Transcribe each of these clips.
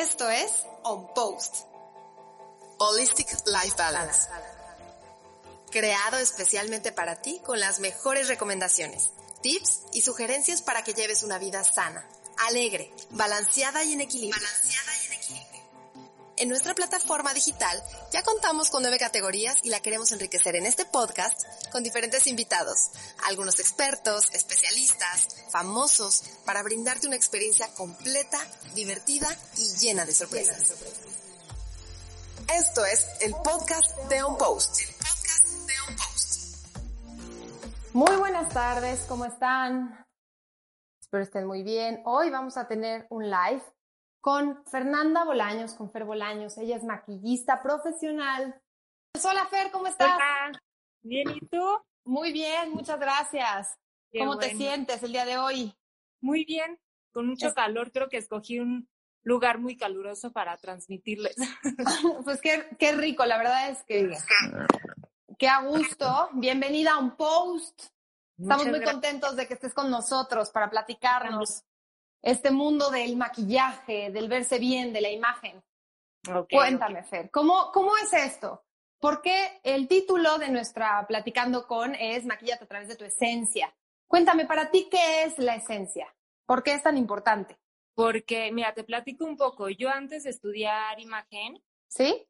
Esto es On Post, Holistic Life Balance. creado especialmente para ti con las mejores recomendaciones, tips y sugerencias para que lleves una vida sana, alegre, balanceada y en equilibrio. En nuestra plataforma digital ya contamos con nueve categorías y la queremos enriquecer en este podcast con diferentes invitados, algunos expertos, especialistas, famosos, para brindarte una experiencia completa, divertida y llena de sorpresas. Esto es el podcast de On Post. El podcast de On Post. Muy buenas tardes, ¿cómo están? Espero estén muy bien. Hoy vamos a tener un live con Fernanda Bolaños, con Fer Bolaños. Ella es maquillista profesional. Hola Fer, ¿cómo estás? Hola. Bien, ¿y tú? Muy bien, muchas gracias. Qué ¿Cómo te sientes el día de hoy? Muy bien, con mucho Es- calor. Creo que escogí un lugar muy caluroso para transmitirles. Pues qué, qué rico, la verdad es que qué a gusto. Bienvenida a un post. Estamos Muchas muy gracias. contentos de que estés con nosotros para platicarnos este mundo del maquillaje, del verse bien, de la imagen. Ok, Cuéntame. Fer, ¿cómo, ¿cómo es esto? Porque el título de nuestra Platicando con es Maquillate a través de tu esencia. Cuéntame, para ti, ¿qué es la esencia? ¿Por qué es tan importante? Porque, mira, te platico un poco. Yo antes de estudiar imagen, ¿Sí?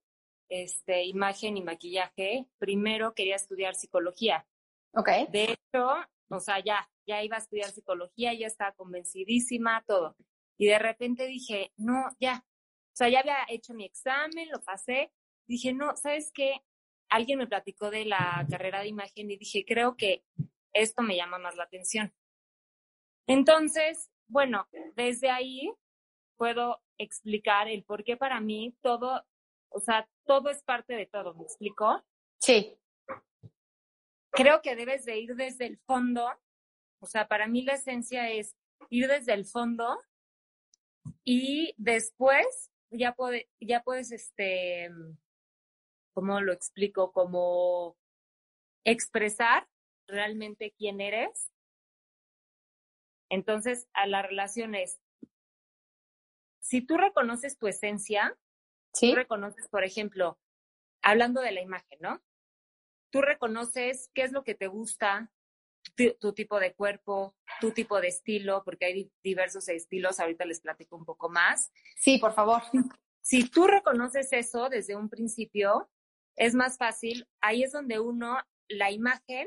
este, imagen y maquillaje, primero quería estudiar psicología. Ok. De hecho, o sea, ya, ya iba a estudiar psicología, ya estaba convencidísima, todo. Y de repente dije, no, ya. O sea, ya había hecho mi examen, lo pasé. Dije, no, ¿sabes qué? Alguien me platicó de la carrera de imagen y dije, creo que esto me llama más la atención. Entonces, bueno, desde ahí puedo explicar el por qué para mí todo, o sea, todo es parte de todo, ¿me explico? Sí. Creo que debes de ir desde el fondo. O sea, para mí la esencia es ir desde el fondo y después ya, puede, ya puedes, este, ¿cómo lo explico? Como expresar realmente quién eres. Entonces, a la relación es, si tú reconoces tu esencia, Sí. tú reconoces, por ejemplo, hablando de la imagen, ¿no? Tú reconoces qué es lo que te gusta, tu, tu tipo de cuerpo, tu tipo de estilo, porque hay di- diversos estilos, ahorita les platico un poco más. Sí, por favor. Si tú reconoces eso desde un principio, es más fácil, ahí es donde uno, la imagen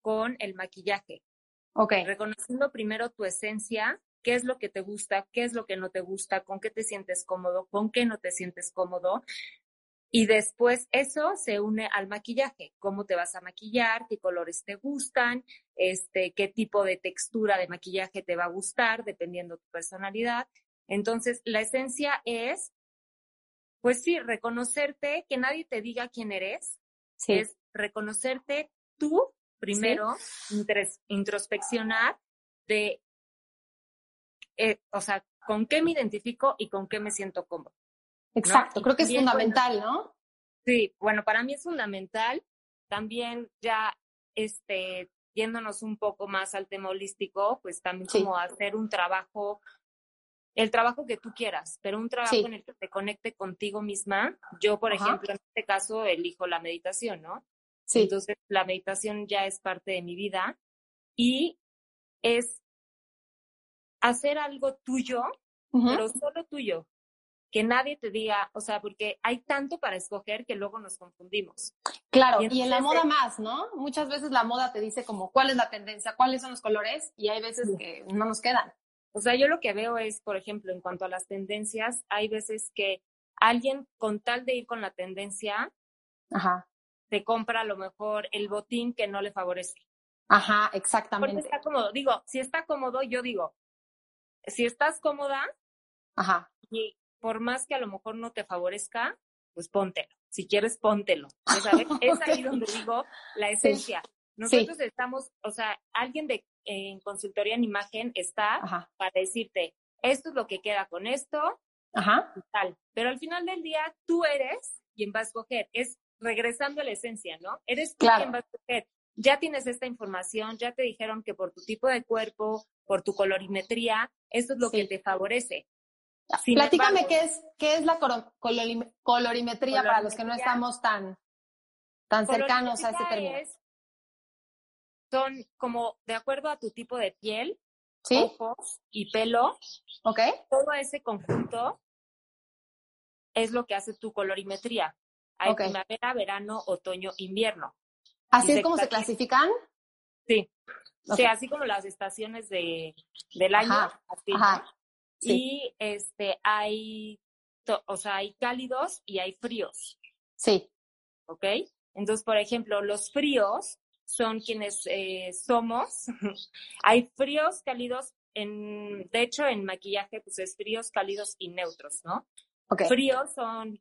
con el maquillaje, Ok. reconociendo primero tu esencia, qué es lo que te gusta, qué es lo que no te gusta, con qué te sientes cómodo, con qué no te sientes cómodo. Y después eso se une al maquillaje, cómo te vas a maquillar, qué colores te gustan, este, qué tipo de textura de maquillaje te va a gustar, dependiendo tu personalidad. Entonces, la esencia es, pues sí, reconocerte, que nadie te diga quién eres, Sí. es reconocerte tú primero, introspeccionar de, eh, o sea, con qué me identifico y con qué me siento cómodo. Exacto. Creo que es fundamental, ¿no? Sí, bueno, para mí es fundamental. También ya, este, yéndonos un poco más al tema holístico, pues también Sí. como hacer un trabajo, el trabajo que tú quieras, pero un trabajo Sí. en el que te conecte contigo misma. Yo, por Ajá. ejemplo, en este caso, elijo la meditación, ¿no? Sí. Entonces, la meditación ya es parte de mi vida y es hacer algo tuyo, pero solo tuyo. Que nadie te diga, o sea, porque hay tanto para escoger que luego nos confundimos. Claro, Y y en la moda entonces, más, ¿no? Muchas veces la moda te dice como cuál es la tendencia, cuáles son los colores y hay veces que no nos quedan. O sea, yo lo que veo es, por ejemplo, en cuanto a las tendencias, hay veces que alguien con tal de ir con la tendencia, Ajá. te compra a lo mejor el botín que no le favorece. Ajá, Porque exactamente. está cómodo. Digo, si está cómodo, yo digo, si estás cómoda Ajá. y por más que a lo mejor no te favorezca, pues póntelo. Si quieres, póntelo. Es ahí donde digo la esencia. Nosotros estamos, o sea, alguien de en consultoría en imagen está Ajá. para decirte, esto es lo que queda con esto, Ajá. y tal. Pero al final del día, tú eres quien va a escoger. Es regresando a la esencia, ¿no? Eres tú Claro. quien va a escoger. Ya tienes esta información, ya te dijeron que por tu tipo de cuerpo, por tu colorimetría, esto es lo que te favorece. Sin Platícame embargo- qué es, qué es la colorimetría para los que no estamos tan, tan cercanos a este término. es- son como de acuerdo a tu tipo de piel, ¿Sí? ojos y pelo, ¿Ok? todo ese conjunto es lo que hace tu colorimetría. Hay primavera, verano, otoño, invierno. ¿Así Y es se como se clasifica- clasifican? Sí. Ok. Sí, así como las estaciones de, del año. Ajá, así, ¿no? Ajá. Sí. Y este hay, o sea, hay cálidos y hay fríos, Sí. ¿ok? Entonces, por ejemplo, los fríos son quienes eh, somos. hay fríos, cálidos, en, de hecho, en maquillaje, pues es fríos, cálidos y neutros, ¿no? Ok. Fríos son...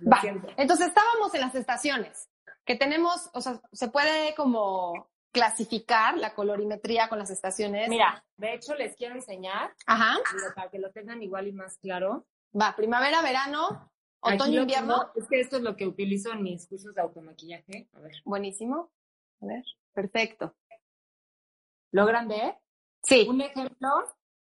Va. Entonces estábamos en las estaciones, que tenemos, o sea, se puede como clasificar la colorimetría con las estaciones. Mira, de hecho, les quiero enseñar, Ajá. para que lo tengan igual y más claro. Va, primavera, verano, otoño, invierno. Es que esto es lo que utilizo en mis cursos de automaquillaje. A ver. Buenísimo. A ver, perfecto. ¿Logran ver? Sí, Un ejemplo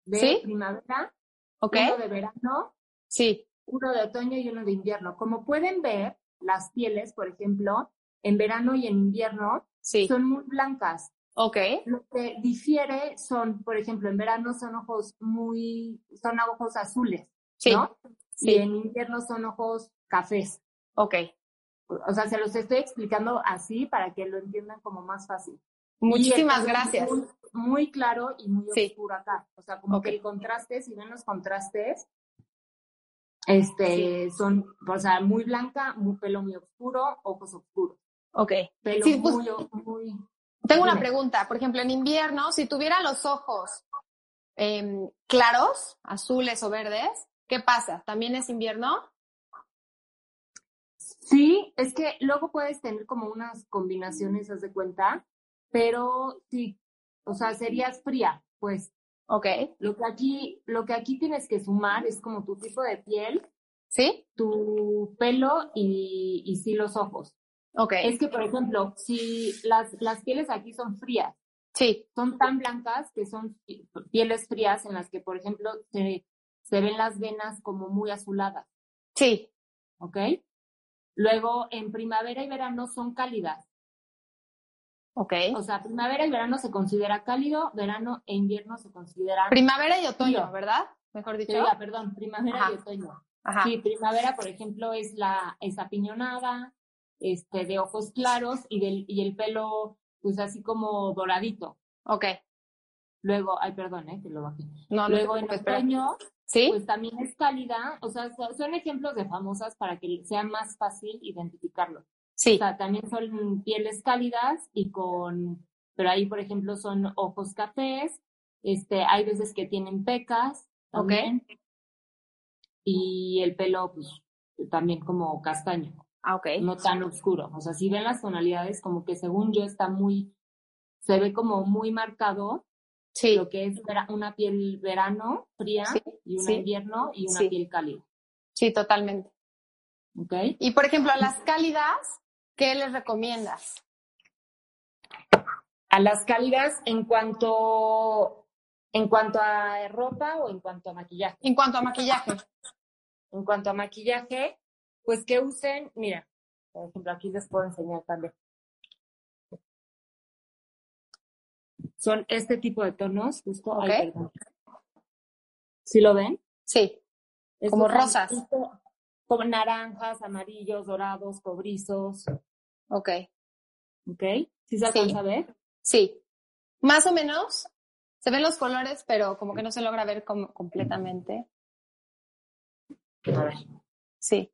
de ¿Sí? primavera, ok. uno de verano, Sí, uno de otoño y uno de invierno. Como pueden ver, las pieles, por ejemplo, en verano y en invierno sí. son muy blancas. Ok, Lo que difiere son, por ejemplo, en verano son ojos muy, son ojos azules, sí, ¿no? sí. Y en invierno son ojos cafés. ok. O sea, se los estoy explicando así para que lo entiendan como más fácil. Muchísimas gracias. Muy, muy claro y muy Sí. oscuro acá. O sea, como que el contraste, si ven los contrastes, este, son, o sea, muy blanca, muy pelo muy oscuro, ojos oscuros. Ok. Pelo Sí, pues, muy, muy, Tengo una pregunta. Por ejemplo, en invierno, si tuviera los ojos em, claros, azules o verdes, ¿qué pasa? ¿También es invierno? Sí, es que luego puedes tener como unas combinaciones, haz de cuenta, pero sí, o sea, serías fría, pues. Ok. Lo que aquí, lo que aquí tienes que sumar es como tu tipo de piel, ¿Sí? tu pelo y, y sí los ojos. Ok. Es que, por ejemplo, si las, las pieles aquí son frías, Sí. son tan blancas que son pi- pieles frías en las que, por ejemplo, se, se ven las venas como muy azuladas, Sí. ¿ok? Luego, en primavera y verano son cálidas. Ok. O sea, primavera y verano se considera cálido, verano e invierno se consideran... Primavera y otoño, Frío. ¿verdad? Mejor dicho. perdón, primavera Ajá. y otoño. Ajá. Sí, primavera, por ejemplo, es la es apiñonada, este, de ojos claros y, del, y el pelo, pues así como doradito. Ok. Luego, ay, perdón, eh, que lo bajé. No, no Luego te en otoño, ¿Sí? pues también es cálida, o sea, so- son ejemplos de famosas para que sea más fácil identificarlo. sí. O sea, también son pieles cálidas y con, pero ahí, por ejemplo, son ojos cafés, este, hay veces que tienen pecas Ok. también. Y el pelo, pues, también como castaño, Ah, ok. no tan oscuro. O sea, si ven las tonalidades, como que según yo está muy, se ve como muy marcado Sí. lo que es una piel verano fría Sí, y una sí. invierno y una Sí. piel cálida. Sí, totalmente. ¿Ok? Y por ejemplo, a las cálidas, ¿qué les recomiendas? A las cálidas en cuanto, en cuanto a ropa o en cuanto a maquillaje. En cuanto a maquillaje. En cuanto a maquillaje, pues que usen, mira, por ejemplo, aquí les puedo enseñar también. Son este tipo de tonos, justo. ¿Sí lo ven? Sí. Como rosas. justo Como naranjas, amarillos, dorados, cobrizos, Ok. ¿ok? ¿Sí se alcanza a ver? Sí. Más o menos. Se ven los colores, pero como que no se logra ver como completamente. A ver. Sí.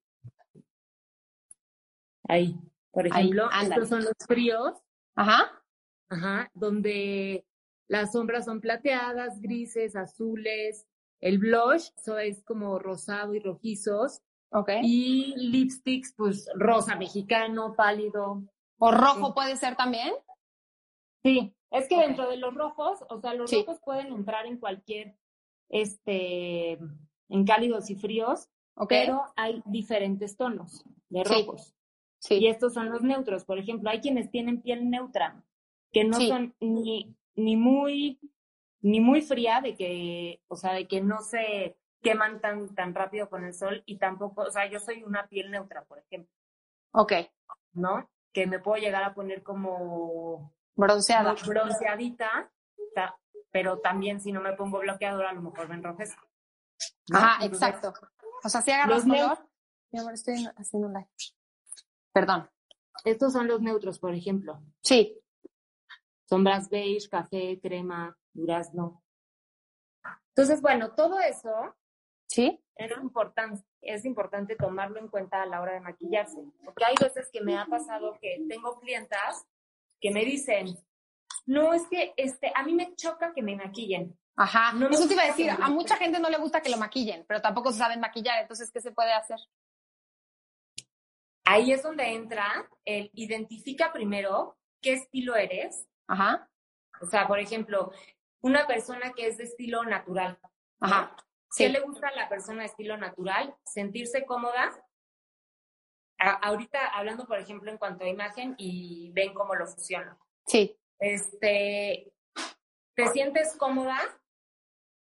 Ahí, por ejemplo, estos son los fríos, Ajá. ajá, donde las sombras son plateadas, grises, azules. El blush so es como rosado y rojizos. Ok. Y lipsticks, pues rosa mexicano, pálido. ¿O rojo puede ser también? Sí, es que dentro de los rojos, o sea, los Sí. rojos pueden entrar en cualquier, este, en cálidos y fríos, Ok. pero hay diferentes tonos de rojos. Sí. Y estos son los neutros. Por ejemplo, hay quienes tienen piel neutra, que no Sí. son ni, ni muy, ni muy fría de que, o sea, de que no se queman tan, tan rápido con el sol y tampoco, o sea, yo soy una piel neutra, por ejemplo, Ok. ¿no? Que me puedo llegar a poner como Bronceada. bronceadita, ta- pero también si no me pongo bloqueador a lo mejor me enrojezco. ¿no? Ajá, Entonces, exacto. O sea, si agarras color. Mi amor, estoy haciendo un live. Perdón. Estos son los neutros, por ejemplo. Sí. Sombras beige, café, crema, durazno. Entonces, bueno, todo eso ¿Sí? es importante, es importante tomarlo en cuenta a la hora de maquillarse. Porque hay veces que me ha pasado que tengo clientas que me dicen, no, es que este, a mí me choca que me maquillen. Ajá. No me Eso te iba a gusta decir. A mucha gente no le gusta que lo maquillen, pero tampoco se saben maquillar. Entonces, ¿qué se puede hacer? Ahí es donde entra el identifica primero qué estilo eres. Ajá. O sea, por ejemplo, una persona que es de estilo natural. Ajá. ¿Qué le gusta a la persona de estilo natural? Sentirse cómoda. A- ahorita hablando, por ejemplo, en cuanto a imagen y ven cómo lo fusiono. Sí. Este, ¿te sientes cómoda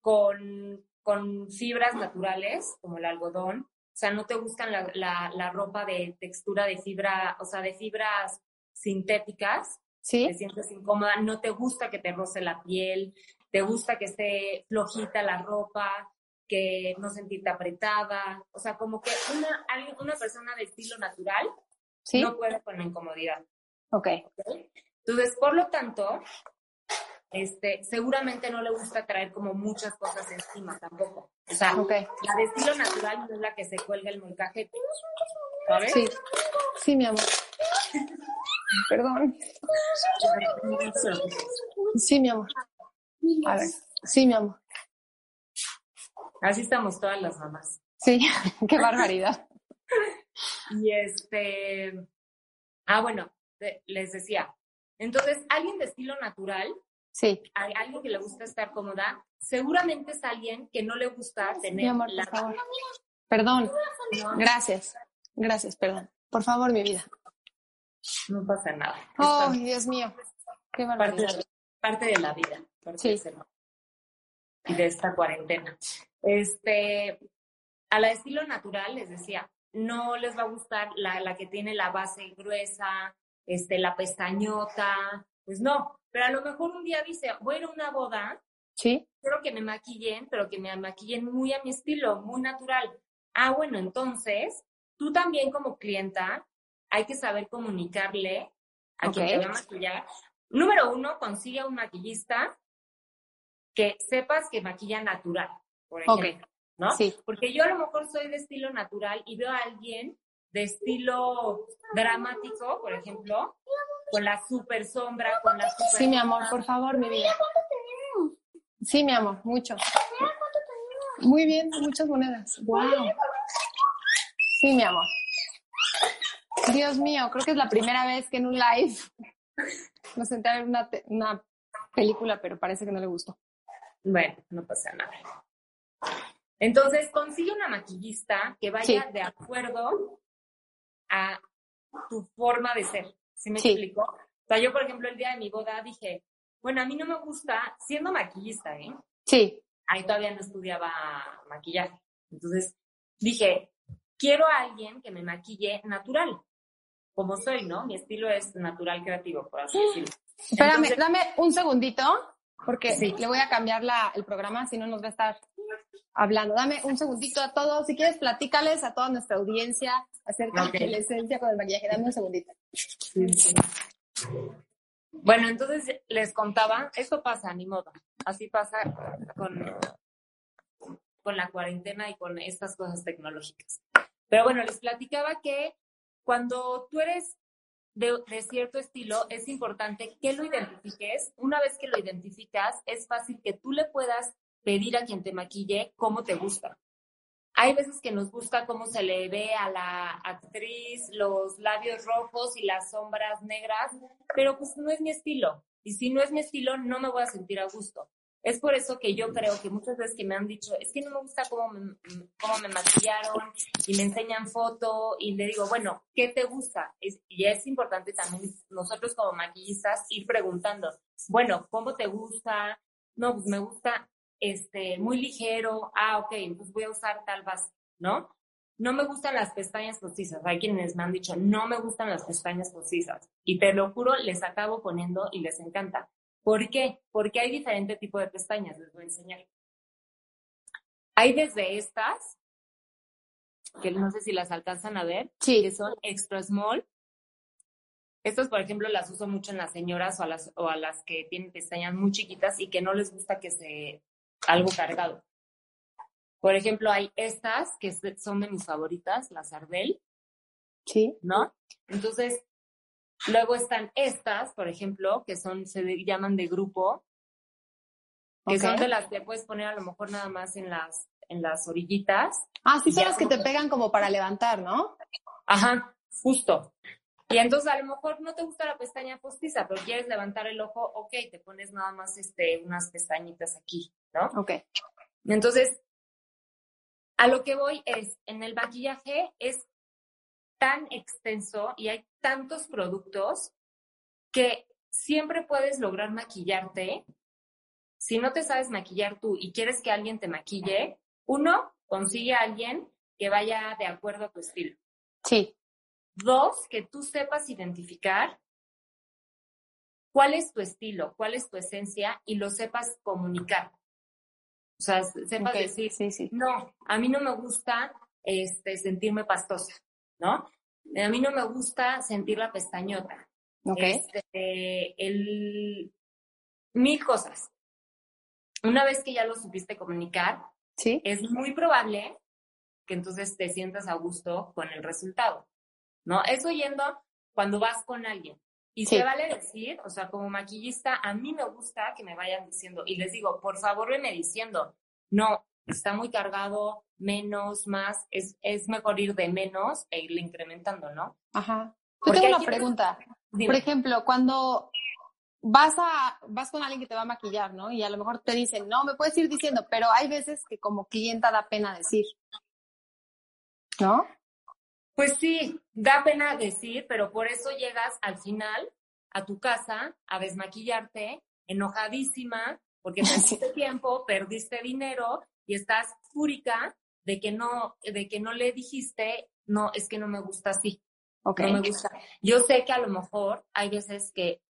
con, con fibras naturales, como el algodón? O sea, ¿no te gustan la, la, la ropa de textura de fibra, o sea, de fibras sintéticas? Sí. te sientes incómoda, no te gusta que te roce la piel, te gusta que esté flojita la ropa, que no sentirte apretada, o sea, como que una, una persona de estilo natural Sí. no puede con la incomodidad. Ok. ¿ok? Entonces, por lo tanto, este, seguramente no le gusta traer como muchas cosas encima tampoco. O sea, la de estilo natural no es la que se cuelga el molcajete, ¿sabes? Sí. Sí, mi amor. Perdón. Sí, mi amor. A ver. Sí, mi amor. Así estamos todas las mamás. Sí. Qué barbaridad. Y este, ah, bueno, les decía, entonces, alguien de estilo natural, Sí. a alguien que le gusta estar cómoda, seguramente es alguien que no le gusta Mi tener amor, la... por favor. Perdón. Gracias. Gracias, perdón. Por favor, mi vida. No pasa nada. Oh, Dios mío. Qué parte, de, parte de la vida, parte Sí. de de esta cuarentena. Este, a la estilo natural, les decía, no les va a gustar la, la que tiene la base gruesa, este, la pestañota, pues no. Pero a lo mejor un día dice, voy a ir a una boda, Sí. quiero que me maquillen, pero que me maquillen muy a mi estilo, muy natural. Ah, bueno, entonces, tú también como clienta, hay que saber comunicarle a quien te va a maquillar. Número uno, consigue a un maquillista que sepas que maquilla natural, por ejemplo, ¿no? Sí. Porque yo a lo mejor soy de estilo natural y veo a alguien de estilo dramático, por ejemplo, con la super sombra, con la super... Sí, mi amor, por favor, mi vida. Sí, mi amor, mucho. Muy bien, muchas monedas. Wow. Sí, mi amor. Dios mío, creo que es la primera vez que en un live me senté a ver una, una película, pero parece que no le gustó. Bueno, no pasa nada. Entonces, consigue una maquillista que vaya Sí. de acuerdo a tu forma de ser. ¿Sí me Sí. explico? O sea, yo, por ejemplo, el día de mi boda dije, bueno, a mí no me gusta, siendo maquillista, ¿eh? Sí, Ahí todavía no estudiaba maquillaje. Entonces, dije, quiero a alguien que me maquille natural, como soy, ¿no? Mi estilo es natural creativo, por así decirlo. espérame, Entonces- dame un segundito, porque Sí. le voy a cambiar la, el programa, si no nos va a estar hablando. Dame un segundito a todos. Si quieres, platícales a toda nuestra audiencia acerca Ok. de la esencia con el maquillaje. Dame un segundito. Bueno, entonces les contaba, esto pasa, ni modo. Así pasa con, con la cuarentena y con estas cosas tecnológicas. Pero bueno, les platicaba que cuando tú eres de, de, cierto estilo, es importante que lo identifiques. Una vez que lo identificas, es fácil que tú le puedas pedir a quien te maquille cómo te gusta. Hay veces que nos gusta cómo se le ve a la actriz los labios rojos y las sombras negras, pero pues no es mi estilo. Y si no es mi estilo, no me voy a sentir a gusto. Es por eso que yo creo que muchas veces que me han dicho, es que no me gusta cómo me, cómo me maquillaron y me enseñan foto y le digo, bueno, ¿qué te gusta? y es importante también nosotros como maquillistas ir preguntando, bueno, ¿cómo te gusta? No, pues me gusta este, muy ligero, ah, ok, entonces voy a usar tal base, ¿no? No me gustan las pestañas postizas. Hay quienes me han dicho, no me gustan las pestañas postizas. Y te lo juro, les acabo poniendo y les encanta. ¿Por qué? Porque hay diferente tipo de pestañas, les voy a enseñar. Hay desde estas, que no sé si las alcanzan a ver, sí. que son extra small. Estas, por ejemplo, las uso mucho en las señoras o a las, o a las que tienen pestañas muy chiquitas y que no les gusta que se algo cargado. Por ejemplo, hay estas que son de mis favoritas, las Ardell. Sí. ¿No? Entonces, luego están estas, por ejemplo, que son, se llaman de grupo, que son de las que puedes poner a lo mejor nada más en las, en las orillitas. Ah, sí, son las que te pegan como para levantar, ¿no? Ajá, justo. Y entonces a lo mejor no te gusta la pestaña postiza, pero quieres levantar el ojo, ok, te pones nada más este, unas pestañitas aquí, ¿no? Ok. Entonces, a lo que voy es, en el maquillaje es tan extenso y hay tantos productos que siempre puedes lograr maquillarte. Si no te sabes maquillar tú y quieres que alguien te maquille, uno, consigue a alguien que vaya de acuerdo a tu estilo. Sí. Dos, que tú sepas identificar cuál es tu estilo, cuál es tu esencia y lo sepas comunicar. O sea, sepas decir, sí, sí. no, a mí no me gusta este, sentirme pastosa, ¿no? A mí no me gusta sentir la pestañota. Ok. Este, el, mil cosas. Una vez que ya lo supiste comunicar, ¿Sí? es muy probable que entonces te sientas a gusto con el resultado, ¿no? Eso yendo cuando vas con alguien. Y Sí. se vale decir, o sea, como maquillista, a mí me gusta que me vayan diciendo, y les digo, por favor, venme diciendo, no, está muy cargado, menos, más, es, es mejor ir de menos e irle incrementando, ¿no? Ajá. Yo Porque tengo una pregunta. Dime. Por ejemplo, cuando vas a vas con alguien que te va a maquillar, ¿no? Y a lo mejor te dicen, no, me puedes ir diciendo, pero hay veces que como clienta da pena decir. ¿No? Pues sí, da pena decir, pero por eso llegas al final a tu casa a desmaquillarte, enojadísima, porque perdiste tiempo, perdiste dinero y estás fúrica de que no, de que no le dijiste, no, es que no me gusta así, Ok. no me gusta. Yo sé que a lo mejor hay veces que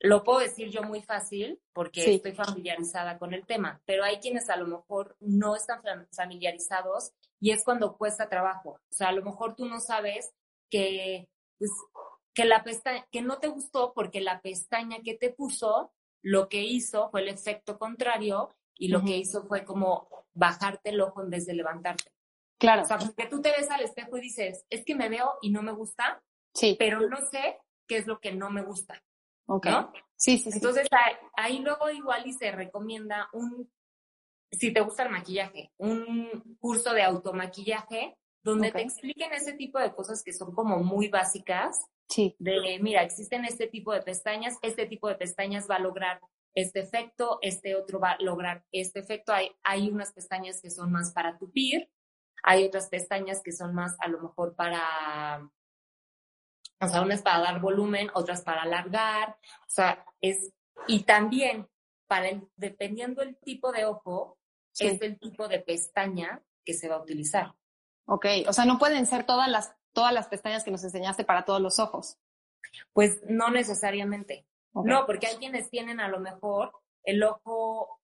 lo puedo decir yo muy fácil porque Sí. estoy familiarizada con el tema, pero hay quienes a lo mejor no están fam- familiarizados y es cuando cuesta trabajo. O sea, a lo mejor tú no sabes que, pues, que la pestaña, que no te gustó porque la pestaña que te puso, lo que hizo fue el efecto contrario y lo Ujú. que hizo fue como bajarte el ojo en vez de levantarte. Claro. O sea, porque tú te ves al espejo y dices, es que me veo y no me gusta, Sí. pero no sé qué es lo que no me gusta, Ok. ¿no? Sí, sí, sí. Entonces ahí, ahí luego igual y se recomienda un, si te gusta el maquillaje, un curso de automaquillaje donde te expliquen ese tipo de cosas que son como muy básicas, sí. de mira, existen este tipo de pestañas, este tipo de pestañas va a lograr este efecto, este otro va a lograr este efecto. Hay, hay unas pestañas que son más para tupir, hay otras pestañas que son más a lo mejor para, o sea, unas para dar volumen, otras para alargar, o sea, es, y también para el, dependiendo el tipo de ojo, Sí. es el tipo de pestaña que se va a utilizar. Ok. O sea, no pueden ser todas las, todas las pestañas que nos enseñaste para todos los ojos. Pues no necesariamente. No, porque hay quienes tienen a lo mejor el ojo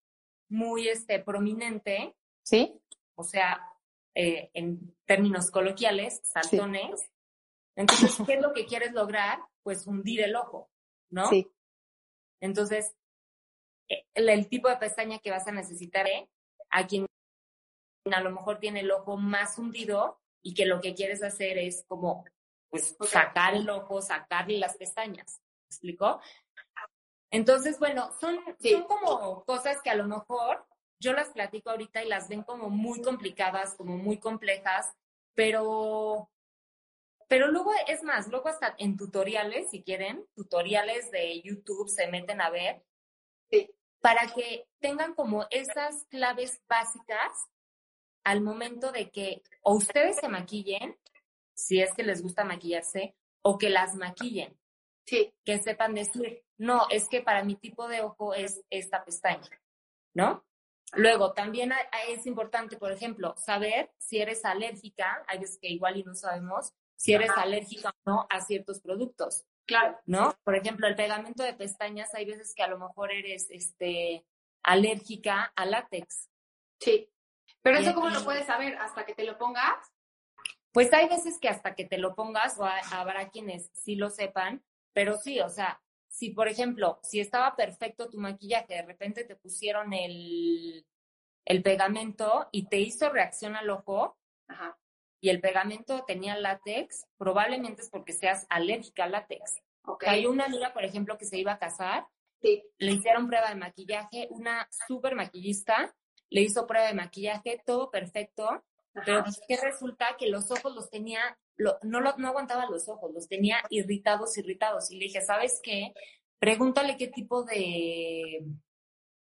muy este, prominente, ¿Sí? o sea, eh, en términos coloquiales, saltones. Entonces, ¿qué es lo que quieres lograr? Pues hundir el ojo, ¿no? Sí. Entonces, eh, el, el tipo de pestaña que vas a necesitar es a quien a lo mejor tiene el ojo más hundido y que lo que quieres hacer es como pues sacar el ojo, sacarle las pestañas. ¿Me explicó? Entonces, bueno, son, son como cosas que a lo mejor yo las platico ahorita y las ven como muy complicadas, como muy complejas, pero, pero luego es más, luego hasta en tutoriales, si quieren, tutoriales de YouTube se meten a ver, para que tengan como esas claves básicas al momento de que o ustedes se maquillen, si es que les gusta maquillarse, o que las maquillen. Sí. Que sepan decir, no, es que para mi tipo de ojo es esta pestaña, ¿no? Luego, también es importante, por ejemplo, saber si eres alérgica, hay veces que igual y no sabemos, si eres alérgica o no a ciertos productos. Claro. ¿No? Por ejemplo, el pegamento de pestañas, hay veces que a lo mejor eres este, alérgica a látex. Sí. Pero eso, ¿cómo lo puedes saber? ¿Hasta que te lo pongas? Pues hay veces que hasta que te lo pongas, o habrá quienes sí lo sepan, pero sí, o sea, si por ejemplo, si estaba perfecto tu maquillaje, de repente te pusieron el, el pegamento y te hizo reacción al ojo, y el pegamento tenía látex, probablemente es porque seas alérgica al látex. Hay una amiga, por ejemplo, que se iba a casar, le hicieron prueba de maquillaje, una súper maquillista, le hizo prueba de maquillaje, todo perfecto, pero que resulta que los ojos los tenía no, no aguantaba los ojos, los tenía irritados, irritados. Y le dije, ¿sabes qué? Pregúntale qué tipo de,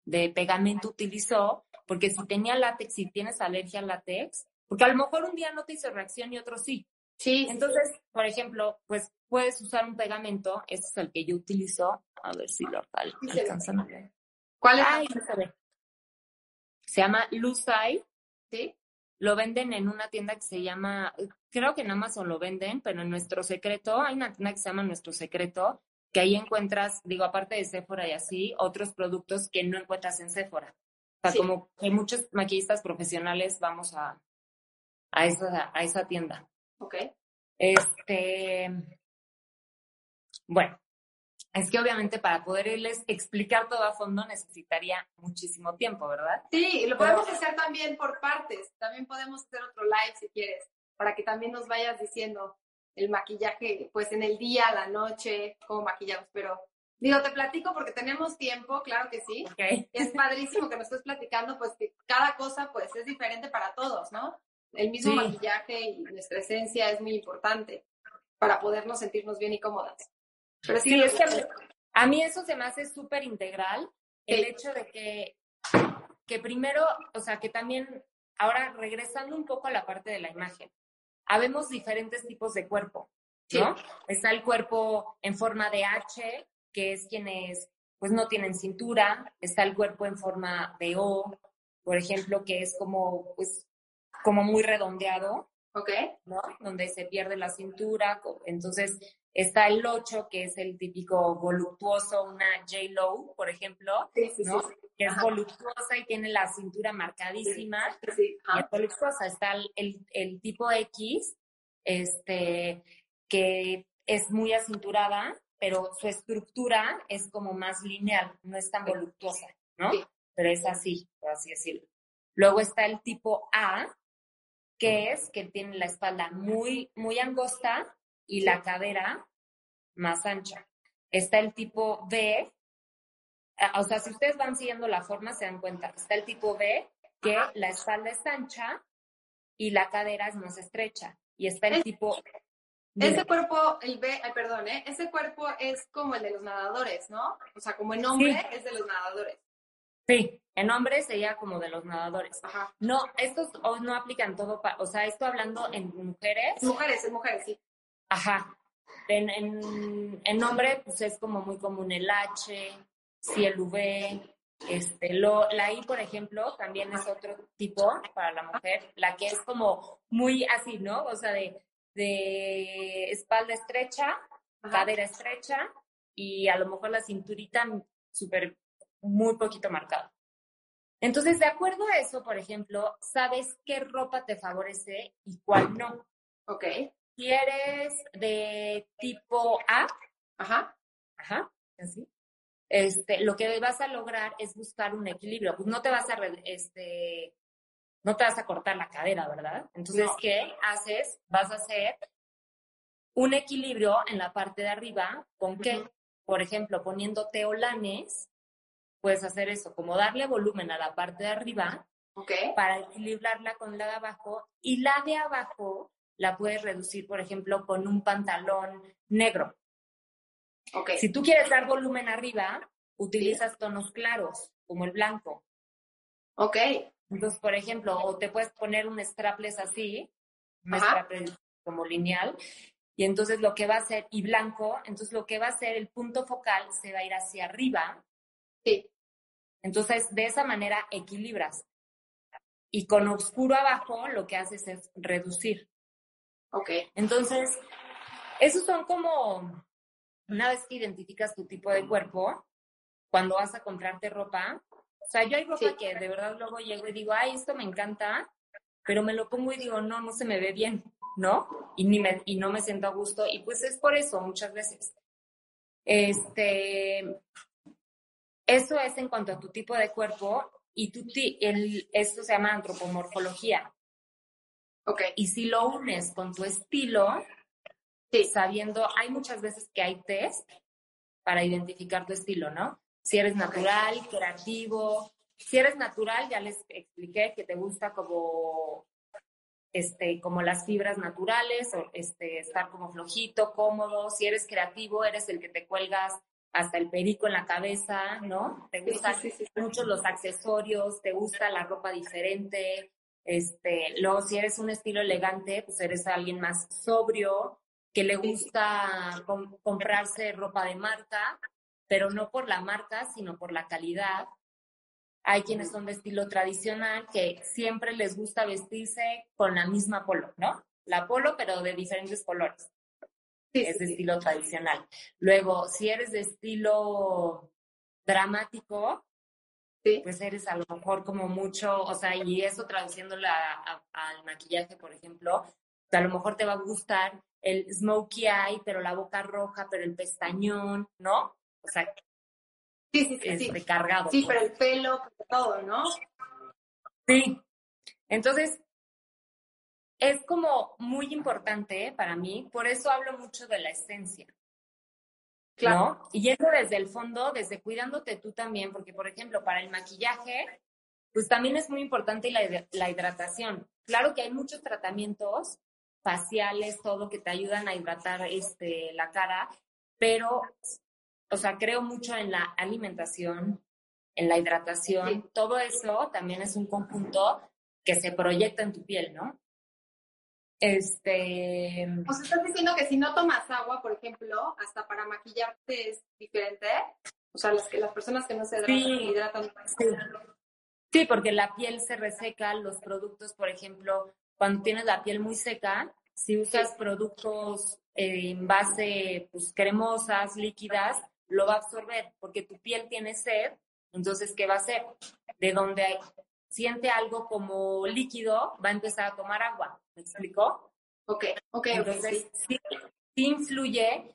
de pegamento utilizó, porque si tenía látex, si tienes alergia al látex, porque a lo mejor un día no te hizo reacción y otro sí. Sí. Entonces, por ejemplo, pues puedes usar un pegamento, este es el que yo utilizo, a ver si lo alcanzan a ver. ¿Cuál es? Ay, se llama Lucide, ¿sí? Lo venden en una tienda que se llama, creo que en Amazon lo venden, pero en Nuestro Secreto, hay una tienda que se llama Nuestro Secreto, que ahí encuentras, digo, aparte de Sephora y así, otros productos que no encuentras en Sephora. O sea, como que muchos maquillistas profesionales vamos a, a, esa, a esa tienda. Ok. Este, bueno, es que obviamente para poderles explicar todo a fondo necesitaría muchísimo tiempo, ¿verdad? Sí, y lo podemos hacer también por partes. También podemos hacer otro live si quieres, para que también nos vayas diciendo el maquillaje, pues en el día, la noche, cómo maquillamos. Pero digo, te platico porque tenemos tiempo, claro que sí. Es padrísimo que nos estés platicando, pues que cada cosa pues es diferente para todos, ¿no? El mismo maquillaje y nuestra esencia es muy importante para podernos sentirnos bien y cómodas. Pero sí, es que a mí eso se me hace súper integral, el hecho de que, que primero, o sea, que también, ahora regresando un poco a la parte de la imagen, habemos diferentes tipos de cuerpo, ¿no? Está el cuerpo en forma de H, que es quienes pues no tienen cintura, está el cuerpo en forma de O, por ejemplo, que es como, pues, como muy redondeado, ¿ok? ¿no? Donde se pierde la cintura, entonces Está el 8, que es el típico voluptuoso, una J-Lo, por ejemplo, ¿no? que es voluptuosa y tiene la cintura marcadísima. Y voluptuosa. Está el, el, tipo X, este, que es muy acinturada, pero su estructura es como más lineal, no es tan voluptuosa, ¿no? Pero es así, por así decirlo. Luego está el tipo A, que es que tiene la espalda muy, muy angosta, y la cadera más ancha. Está el tipo B, o sea, si ustedes van siguiendo la forma, se dan cuenta. Está el tipo B, que la espalda es ancha y la cadera es más estrecha. Y está el tipo... Ese cuerpo, el B, ay, perdón, ¿eh? ese cuerpo es como el de los nadadores, ¿no? O sea, como en hombre es de los nadadores. Sí, en hombre sería como de los nadadores. No, estos no aplican todo, o sea, esto hablando en mujeres. Mujeres, en mujeres, sí. Ajá. En, en, nombre, pues es como muy común el H, si el V, este, lo, la I, por ejemplo, también es otro tipo para la mujer, la que es como muy así, ¿no? O sea, de, de espalda estrecha, cadera estrecha y a lo mejor la cinturita súper, muy poquito marcada. Entonces, de acuerdo a eso, por ejemplo, sabes qué ropa te favorece y cuál no. Ok. Si eres de tipo A, ajá, ajá, así, este, lo que vas a lograr es buscar un equilibrio. Pues no te vas a, este, no te vas a cortar la cadera, ¿verdad? Entonces, ¿qué haces? Vas a hacer un equilibrio en la parte de arriba, ¿con qué? Por ejemplo, poniendo teolanes, puedes hacer eso, como darle volumen a la parte de arriba para equilibrarla con la de abajo y la de abajo la puedes reducir, por ejemplo, con un pantalón negro. Okay. Si tú quieres dar volumen arriba, utilizas tonos claros, como el blanco. Ok. Entonces, por ejemplo, o te puedes poner un strapless así, un strapless como lineal, y entonces lo que va a hacer, y blanco, entonces lo que va a hacer, el punto focal se va a ir hacia arriba. Sí. Entonces, de esa manera equilibras. Y con oscuro abajo, lo que haces es reducir. Ok. Entonces, esos son como, una vez que identificas tu tipo de cuerpo, cuando vas a comprarte ropa, o sea, yo hay ropa que de verdad luego llego y digo, ay, esto me encanta, pero me lo pongo y digo, no, no se me ve bien, ¿no? Y, ni me, y no me siento a gusto. Y pues es por eso muchas veces. Este, eso es en cuanto a tu tipo de cuerpo y tu, el, esto se llama antropomorfología. Ok. Y si lo unes con tu estilo, sabiendo, hay muchas veces que hay test para identificar tu estilo, ¿no? Si eres natural, creativo. Si eres natural, ya les expliqué que te gusta como este, como las fibras naturales, o este, estar como flojito, cómodo. Si eres creativo, eres el que te cuelgas hasta el perico en la cabeza, ¿no? Te gustan mucho los accesorios, te gusta la ropa diferente. Este, luego, si eres un estilo elegante, pues eres alguien más sobrio, que le gusta comprarse ropa de marca, pero no por la marca, sino por la calidad. Hay quienes son de estilo tradicional que siempre les gusta vestirse con la misma polo, ¿no? La polo, pero de diferentes colores. Es de estilo tradicional. Luego, si eres de estilo dramático, pues eres a lo mejor como mucho, o sea, y eso traduciéndola al maquillaje, por ejemplo, a lo mejor te va a gustar el smokey eye, pero la boca roja, pero el pestañón, ¿no? O sea, sí, sí, sí, este, cargado. Sí, pero el pelo, todo, ¿no? Sí. Entonces, es como muy importante para mí, por eso hablo mucho de la esencia. Claro. ¿no? Y eso desde el fondo, desde cuidándote tú también, porque por ejemplo, para el maquillaje, pues también es muy importante la, la hidratación. Claro que hay muchos tratamientos faciales, todo que te ayudan a hidratar este, la cara, pero o sea, creo mucho en la alimentación, en la hidratación, todo eso también es un conjunto que se proyecta en tu piel, ¿no? Este. O sea, estás diciendo que si no tomas agua, por ejemplo, hasta para maquillarte es diferente. O sea, las, que, las personas que no se hidratan. Sí. sí, porque la piel se reseca, los productos, por ejemplo, cuando tienes la piel muy seca, si usas productos en base, pues, cremosas, líquidas, lo va a absorber porque tu piel tiene sed, entonces, ¿qué va a hacer? De donde siente algo como líquido, va a empezar a tomar agua. ¿Me explicó? Ok, ok. Entonces, sí. influye.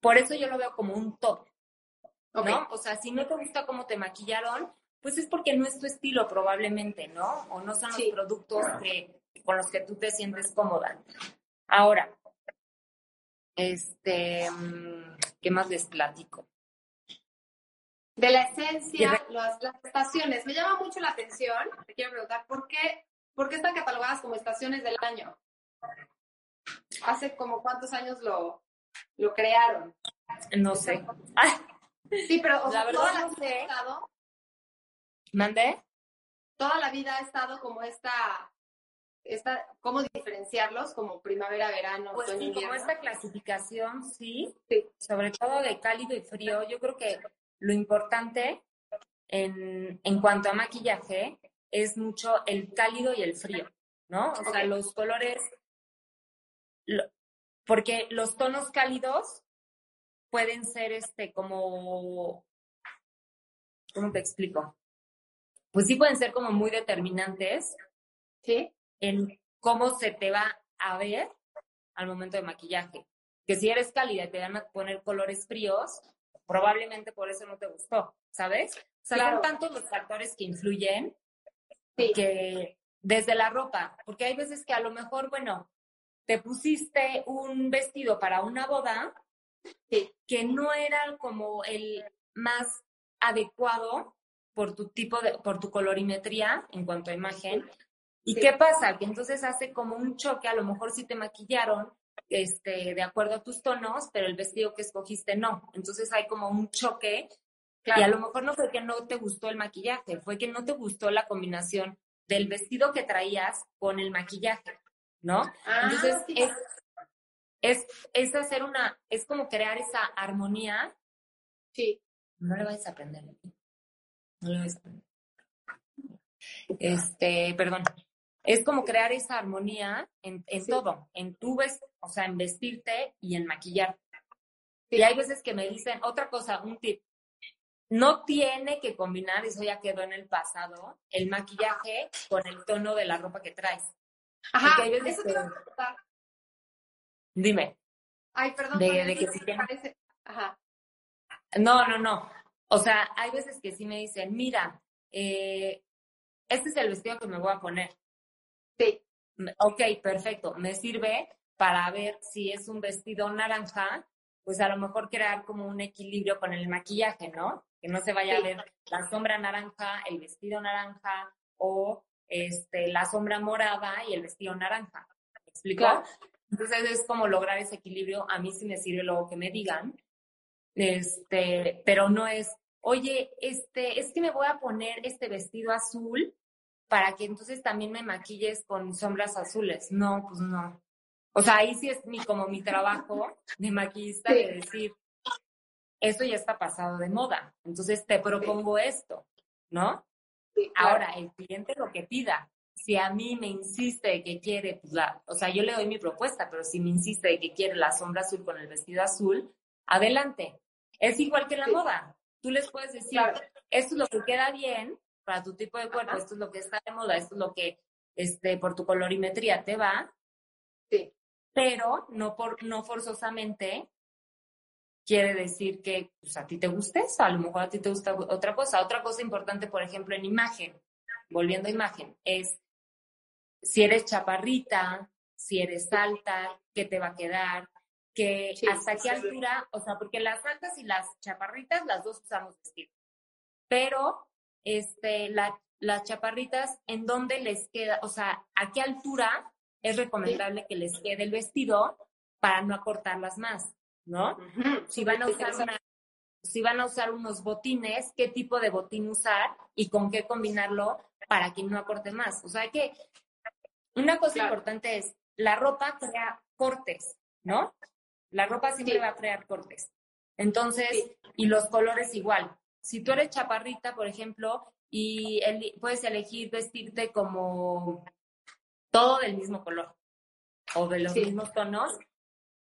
Por eso yo lo veo como un top. ¿no? O sea, si no te gusta cómo te maquillaron, pues es porque no es tu estilo probablemente, ¿no? O no son los productos que, con los que tú te sientes cómoda. Ahora, este, mm, ¿qué más les platico? De la esencia, las, estaciones. Me llama mucho la atención, te quiero preguntar, ¿por qué, ¿por qué están catalogadas como estaciones del año? ¿Hace como cuántos años lo, lo crearon? No sé. Sí, pero o sea, toda la vida ha estado. ¿Mandé? Toda la vida ha estado como esta esta, ¿cómo diferenciarlos como primavera, verano, pues sí, como esta clasificación, sí, sobre todo de cálido y frío. Yo creo que lo importante en, en cuanto a maquillaje es mucho el cálido y el frío, ¿no? O sea, los colores, porque los tonos cálidos pueden ser este como, ¿cómo te explico? Pues sí pueden ser como muy determinantes. Sí en cómo se te va a ver al momento de maquillaje. Que si eres cálida y te van a poner colores fríos, probablemente por eso no te gustó, ¿sabes? O sea, son tantos los factores que influyen que desde la ropa, porque hay veces que a lo mejor, bueno, te pusiste un vestido para una boda que no era como el más adecuado por tu tipo de, por tu colorimetría en cuanto a imagen. ¿Y qué pasa? Que entonces hace como un choque, a lo mejor si te maquillaron este, de acuerdo a tus tonos, pero el vestido que escogiste no. Entonces hay como un choque y a lo mejor no fue que no te gustó el maquillaje, fue que no te gustó la combinación del vestido que traías con el maquillaje, ¿no? Ah, Entonces sí. es, es, es hacer una, es como crear esa armonía. Sí. No le vayas a aprender. No le vayas a aprender. Este, perdón. Es como crear esa armonía en, en Sí. todo, en tu ves, o sea, en vestirte y en maquillarte. Y hay veces que me dicen, otra cosa, un tip, no tiene que combinar, eso ya quedó en el pasado, el maquillaje con el tono de la ropa que traes. Ajá, Porque hay veces eso que- te iba a. Dime. Ay, perdón. De- que me sí tiene- parece- Ajá. No, no, no. O sea, hay veces que sí me dicen, mira, eh, este es el vestido que me voy a poner. Sí. Ok, perfecto. Me sirve para ver si es un vestido naranja, pues a lo mejor crear como un equilibrio con el maquillaje, ¿no? Que no se vaya Sí. a ver la sombra naranja, el vestido naranja o este, la sombra morada y el vestido naranja. ¿Me explico? Claro. Entonces es como lograr ese equilibrio. A mí sí me sirve luego que me digan, este, pero no es, oye, este, es que me voy a poner este vestido azul para que entonces también me maquilles con sombras azules. No, pues no. O sea, ahí sí es mi, como mi trabajo de maquillista Sí. de decir, eso ya está pasado de moda. Entonces te propongo esto, ¿no? Sí, claro. Ahora, el cliente lo que pida. Si a mí me insiste que quiere, pues la, o sea, yo le doy mi propuesta, pero si me insiste de que quiere la sombra azul con el vestido azul, adelante. Es igual que en la moda. Tú les puedes decir, Claro. esto es lo que queda bien para tu tipo de cuerpo, Ajá. esto es lo que está de moda, esto es lo que este, por tu colorimetría te va, Sí. pero no, por, no forzosamente quiere decir que pues, a ti te guste eso, a lo mejor a ti te gusta otra cosa. Otra cosa importante, por ejemplo, en imagen, volviendo a imagen, es si eres chaparrita, si eres alta, qué te va a quedar, que Sí, hasta sí, qué sí. altura, o sea, porque las altas y las chaparritas, las dos usamos vestido. Pero, este, la- las chaparritas, ¿en dónde les queda? O sea, ¿a qué altura es recomendable que les quede el vestido para no acortarlas más, ¿no? Si van a usar una, si van a usar unos botines, qué tipo de botín usar y con qué combinarlo para que no acorte más. O sea que una cosa Claro. importante es, la ropa crea cortes, ¿no? La ropa siempre Sí. va a crear cortes. Entonces, Sí. y los colores igual. Si tú eres chaparrita, por ejemplo, y puedes elegir vestirte como todo del mismo color o de los Sí. mismos tonos,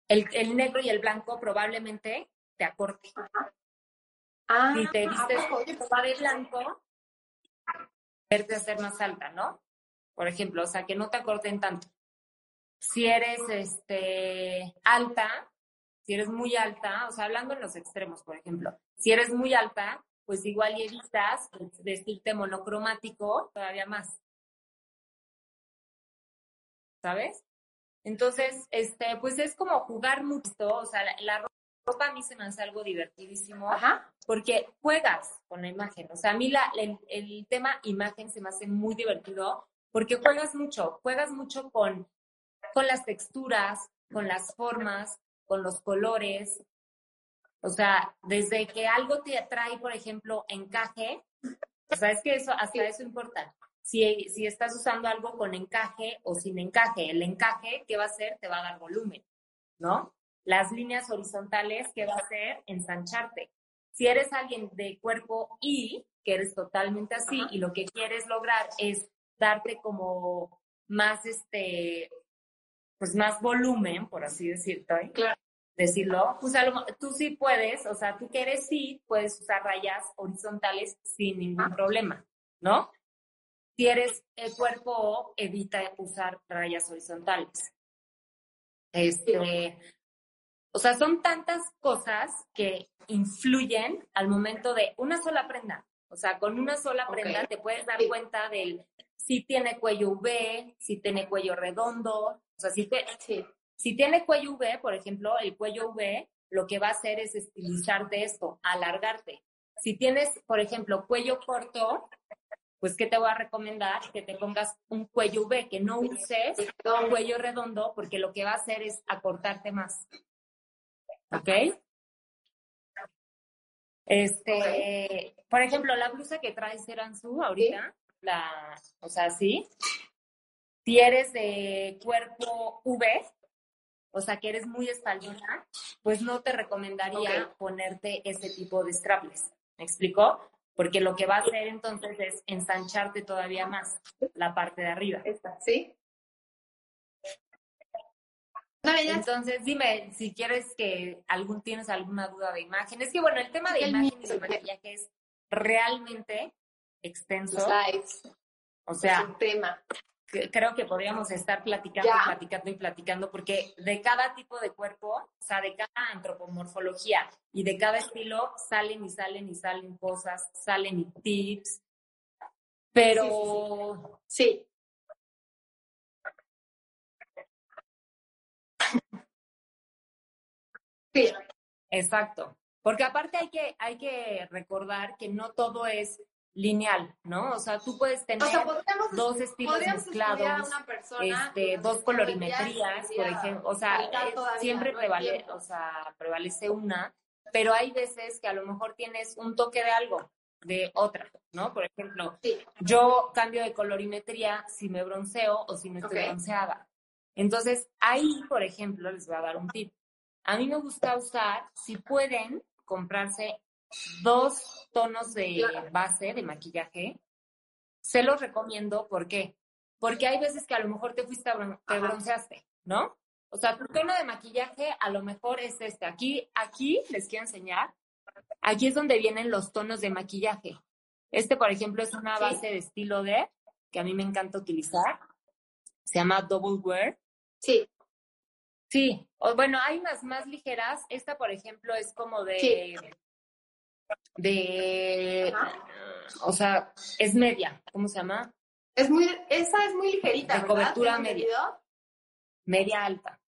el, el negro y el blanco probablemente te acorte. Ah, Si te ¿a vistes de blanco, verte a ser más alta, ¿no? Por ejemplo, o sea, que no te acorten tanto. Si eres este, alta, si eres muy alta, o sea, hablando en los extremos, por ejemplo, si eres muy alta, pues igual y evitas vestirte monocromático todavía más. ¿Sabes? Entonces, este, pues es como jugar mucho, o sea, la, la ropa a mí se me hace algo divertidísimo Ajá. porque juegas con la imagen. O sea, a mí la, el, el tema imagen se me hace muy divertido porque juegas mucho, juegas mucho con, con las texturas, con las formas, con los colores. O sea, desde que algo te atrae, por ejemplo, encaje, o sea, es que eso, hasta eso importa. Si, si estás usando algo con encaje o sin encaje, el encaje, ¿qué va a hacer? Te va a dar volumen, ¿no? Las líneas horizontales, ¿qué va a hacer? Ensancharte. Si eres alguien de cuerpo I, que eres totalmente así, y lo que quieres lograr es darte como más, este, pues más volumen, por así decirlo, ¿eh? Claro. Decirlo, pues a lo, tú sí puedes, o sea, tú que eres sí, puedes usar rayas horizontales sin ningún problema, ¿no? Si eres el cuerpo O, evita usar rayas horizontales. Este, o sea, son tantas cosas que influyen al momento de una sola prenda. O sea, con una sola prenda te puedes dar cuenta del si tiene cuello V, si tiene cuello redondo, o sea, si, si tiene cuello V, por ejemplo, el cuello V lo que va a hacer es estilizarte esto, alargarte. Si tienes, por ejemplo, cuello corto, pues ¿qué te voy a recomendar? Que te pongas un cuello V, que no uses un cuello redondo, porque lo que va a hacer es acortarte más. ¿Ok? Este, por ejemplo, la blusa que traes Seranzu ahorita, la, o sea, sí. Si de cuerpo V, o sea, que eres muy espaldona, pues no te recomendaría ponerte ese tipo de strapless. ¿Me explicó? Porque lo que va a hacer entonces es ensancharte todavía más la parte de arriba. ¿Sí? Entonces, dime si quieres que algún tienes alguna duda de imagen. Es que bueno, el tema de imagen y de maquillaje es realmente extenso. O sea, un tema. Creo que podríamos estar platicando, platicando y platicando, porque de cada tipo de cuerpo, o sea, de cada antropomorfología y de cada estilo salen y salen y salen cosas, salen y tips. Pero sí. Sí. Exacto. Porque aparte hay que, hay que recordar que no todo es lineal, ¿no? O sea, tú puedes tener dos estilos mezclados, este, dos colorimetrías, por ejemplo, o sea, siempre prevalece, o sea, prevalece una, pero hay veces que a lo mejor tienes un toque de algo, de otra, ¿no? Por ejemplo, yo cambio de colorimetría si me bronceo o si no estoy bronceada. Entonces, ahí, por ejemplo, les voy a dar un tip. A mí me gusta usar, si pueden, comprarse dos tonos de base de maquillaje. Se los recomiendo, ¿por qué? Porque hay veces que a lo mejor te fuiste, te bronceaste, ¿no? O sea, tu tono de maquillaje a lo mejor es este. Aquí, aquí les quiero enseñar. Aquí es donde vienen los tonos de maquillaje. Este, por ejemplo, es una base de estilo D, que a mí me encanta utilizar. Se llama Double Wear. Sí. Sí, o, bueno, hay unas más ligeras. Esta, por ejemplo, es como de de, o sea, es media, ¿cómo se llama? Es muy, esa es muy ligerita. De cobertura media. Media alta.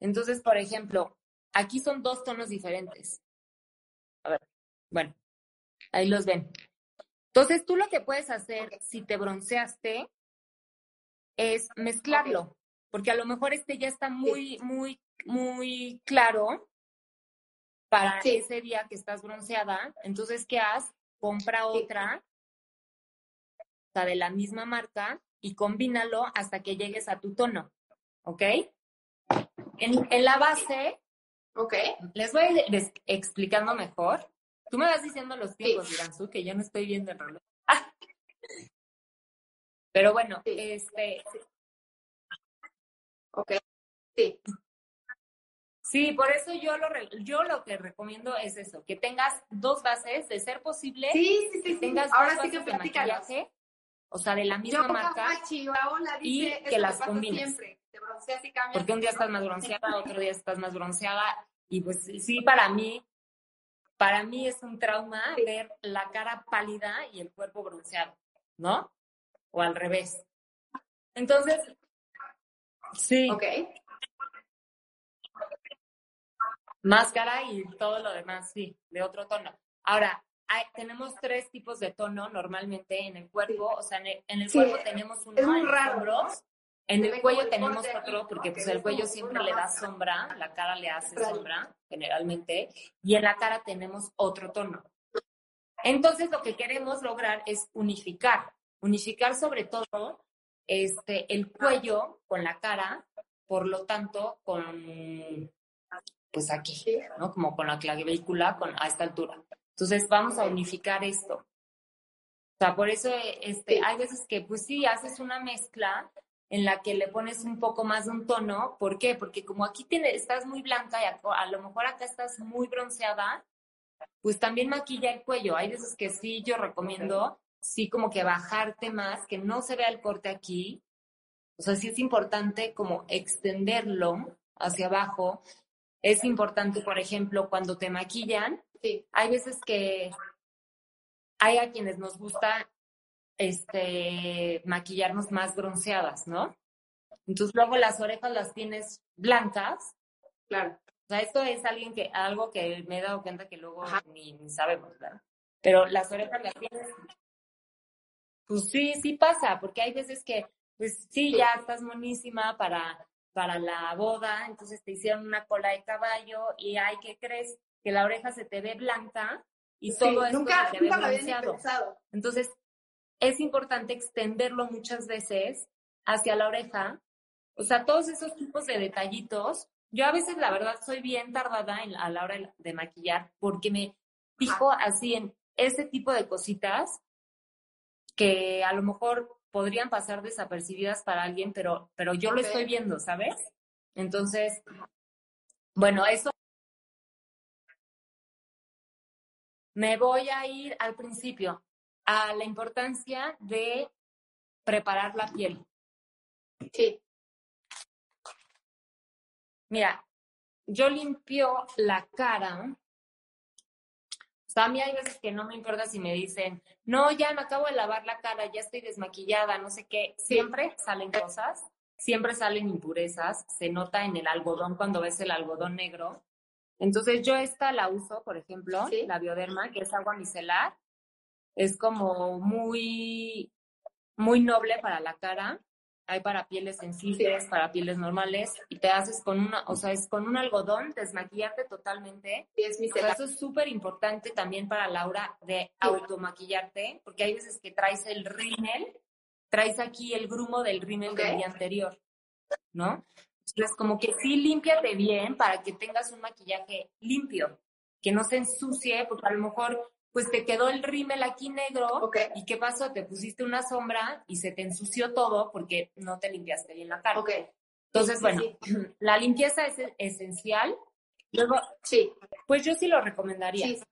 Entonces, por ejemplo, aquí son dos tonos diferentes. A ver, bueno, ahí los ven. Entonces, tú lo que puedes hacer si te bronceaste es mezclarlo, porque a lo mejor este ya está muy, muy, muy claro para ese día que estás bronceada. Entonces, ¿qué haces? Compra otra, o sea, de la misma marca y combínalo hasta que llegues a tu tono. ¿Ok? En, la base, ok. Les voy a ir explicando mejor. Tú me vas diciendo los tiempos, sí. que yo no estoy viendo el reloj. Pero bueno, este. Ok. Sí. Sí, por eso yo lo, yo lo que recomiendo es eso, que tengas dos bases, de ser posible, sí, sí, sí, tengas Ahora sí que de maquillaje, o sea, de la misma marca, y que las combines. Porque un día estás más bronceada, otro día estás más bronceada, y pues sí, para mí, para mí es un trauma ver la cara pálida y el cuerpo bronceado, ¿no? O al revés. Entonces, sí. Ok máscara y todo lo demás, sí, de otro tono. Ahora, tenemos tres tipos de tono normalmente en el cuerpo, o sea, en el, cuerpo tenemos uno en hombros, en el cuello tenemos otro, porque pues el cuello siempre le da sombra, la cara le hace sombra, generalmente, y en la cara tenemos otro tono. Entonces, lo que queremos lograr es unificar, unificar sobre todo este, el cuello con la cara, por lo tanto, con pues aquí, ¿no? Como con la clavícula con, a esta altura. Entonces vamos a unificar esto. O sea, por eso este, hay veces que pues sí, haces una mezcla en la que le pones un poco más de un tono. ¿Por qué? Porque como aquí tiene, estás muy blanca y a, lo mejor acá estás muy bronceada, pues también maquilla el cuello. Hay veces que sí, yo recomiendo, sí como que bajarte más, que no se vea el corte aquí. O sea, sí es importante como extenderlo hacia abajo es importante, por ejemplo, cuando te maquillan, hay veces que hay a quienes nos gusta este, maquillarnos más bronceadas, ¿no? Entonces luego las orejas las tienes blancas. Claro. O sea, esto es alguien que, algo que me he dado cuenta que luego ni, ni, sabemos, ¿verdad? Pero las orejas las tienes. Pues sí, sí pasa, porque hay veces que, pues sí, ya estás monísima para, para la boda, entonces te hicieron una cola de caballo y hay que crees que la oreja se te ve blanca y todo esto nunca, se te nunca ve bronceado. Entonces, es importante extenderlo muchas veces hacia la oreja. O sea, todos esos tipos de detallitos. Yo a veces, la verdad, soy bien tardada en, a la hora de maquillar porque me fijo así en ese tipo de cositas que a lo mejor podrían pasar desapercibidas para alguien, pero, pero yo lo estoy viendo, ¿sabes? Entonces, bueno, eso. Me voy a ir al principio a la importancia de preparar la piel. Sí. Mira, yo limpio la cara. O sea, a mí hay veces que no me importa si me dicen, no, ya me acabo de lavar la cara, ya estoy desmaquillada, no sé qué. Siempre salen cosas, siempre salen impurezas, se nota en el algodón cuando ves el algodón negro. Entonces yo esta la uso, por ejemplo, ¿Sí? la bioderma, que es agua micelar. Es como muy, muy noble para la cara. Hay para pieles sensibles, para pieles normales. Y te haces con una, o sea, es con un algodón, desmaquillarte totalmente. Sí, es O sea, eso es súper importante también para la hora de automaquillarte, porque hay veces que traes el rímel, traes aquí el grumo del rímel del día anterior, ¿no? Entonces, como que sí, límpiate bien para que tengas un maquillaje limpio, que no se ensucie, porque a lo mejor, pues te quedó el rímel aquí negro, Ok. ¿y qué pasó? Te pusiste una sombra y se te ensució todo porque no te limpiaste bien la cara. Entonces, Sí, bueno, sí, la limpieza es esencial. Luego, Sí. pues yo sí lo recomendaría. Sí.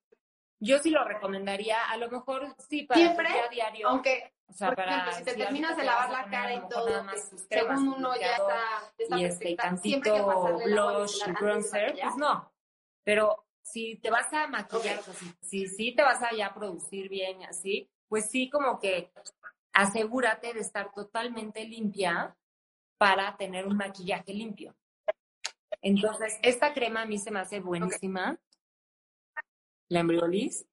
Yo sí lo recomendaría, a lo mejor sí para Siempre, a diario. Aunque, o sea, por para ejemplo, si te si terminas de lavar la cara y todo, más cremas, según uno ya está, está y este tantito blush, bronzer, pues no. Pero si te vas a maquillar, Ok. o sea, si, si, si te vas a ya producir bien así, pues sí como que asegúrate de estar totalmente limpia para tener un maquillaje limpio. Entonces, esta crema a mí se me hace buenísima, la Embryolis.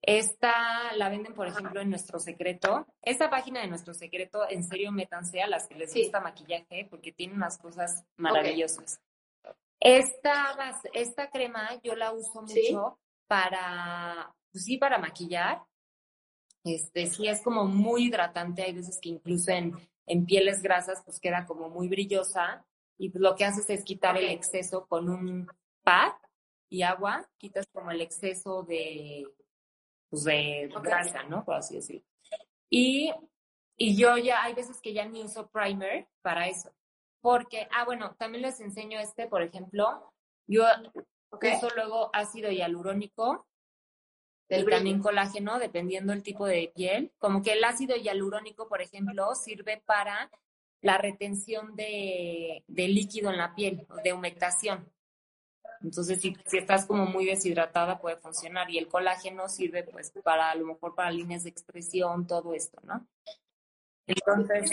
Esta la venden, por ejemplo, en Nuestro Secreto. Esta página de Nuestro Secreto, en serio, métanse a las que les Sí. gusta maquillaje porque tiene unas cosas maravillosas. Esta, esta crema yo la uso mucho Sí. para, pues sí, para maquillar. Este, sí es como muy hidratante. Hay veces que incluso en, en pieles grasas pues queda como muy brillosa y pues, lo que haces es quitar el exceso con un pad y agua, quitas como el exceso de, pues de grasa, ¿no? Por así decirlo. Y, y yo ya, hay veces que ya ni uso primer para eso. Porque, ah, bueno, también les enseño este, por ejemplo, yo Ok. uso luego ácido hialurónico Del también colágeno, dependiendo el tipo de piel. Como que el ácido hialurónico, por ejemplo, sirve para la retención de, de líquido en la piel, de humectación. Entonces, si, si estás como muy deshidratada, puede funcionar. Y el colágeno sirve, pues, para a lo mejor para líneas de expresión, todo esto, ¿no? Entonces,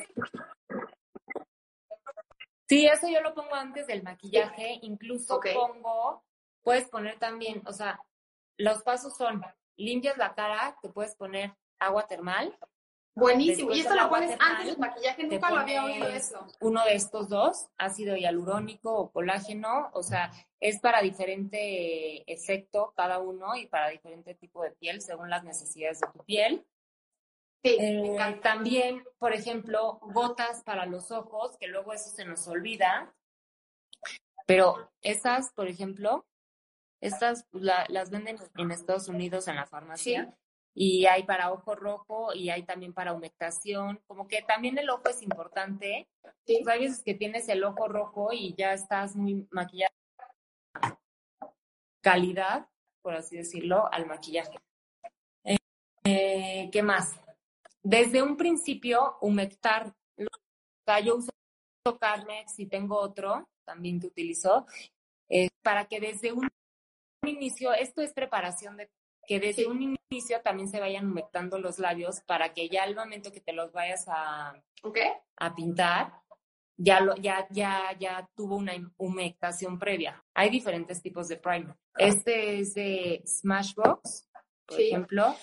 sí, eso yo lo pongo antes del maquillaje. Incluso pongo, puedes poner también, o sea, los pasos son, limpias la cara, te puedes poner agua termal, Buenísimo. Después Y esto lo pones termal, antes del maquillaje, nunca lo había oído eso. uno de estos dos, ácido hialurónico o colágeno, o sea, es para diferente efecto cada uno y para diferente tipo de piel según las necesidades de tu piel. Sí, Eh, también, por ejemplo, gotas para los ojos, que luego eso se nos olvida. Pero estas, por ejemplo, estas pues, la- las venden en Estados Unidos en la farmacia. Y hay para ojo rojo y hay también para humectación. Como que también el ojo es importante. Sí. Pues hay veces que tienes el ojo rojo y ya estás muy maquillada. Calidad, por así decirlo, al maquillaje. Eh, eh, ¿Qué más? Desde un principio, humectar. O sea, yo uso Carmex y tengo otro también que utilizo, eh, para que desde un inicio, esto es preparación de que desde un inicio también se vayan humectando los labios para que ya al momento que te los vayas a, a pintar, ya, lo, ya, ya, ya tuvo una humectación previa. Hay diferentes tipos de primer. Este es de Smashbox, por ejemplo.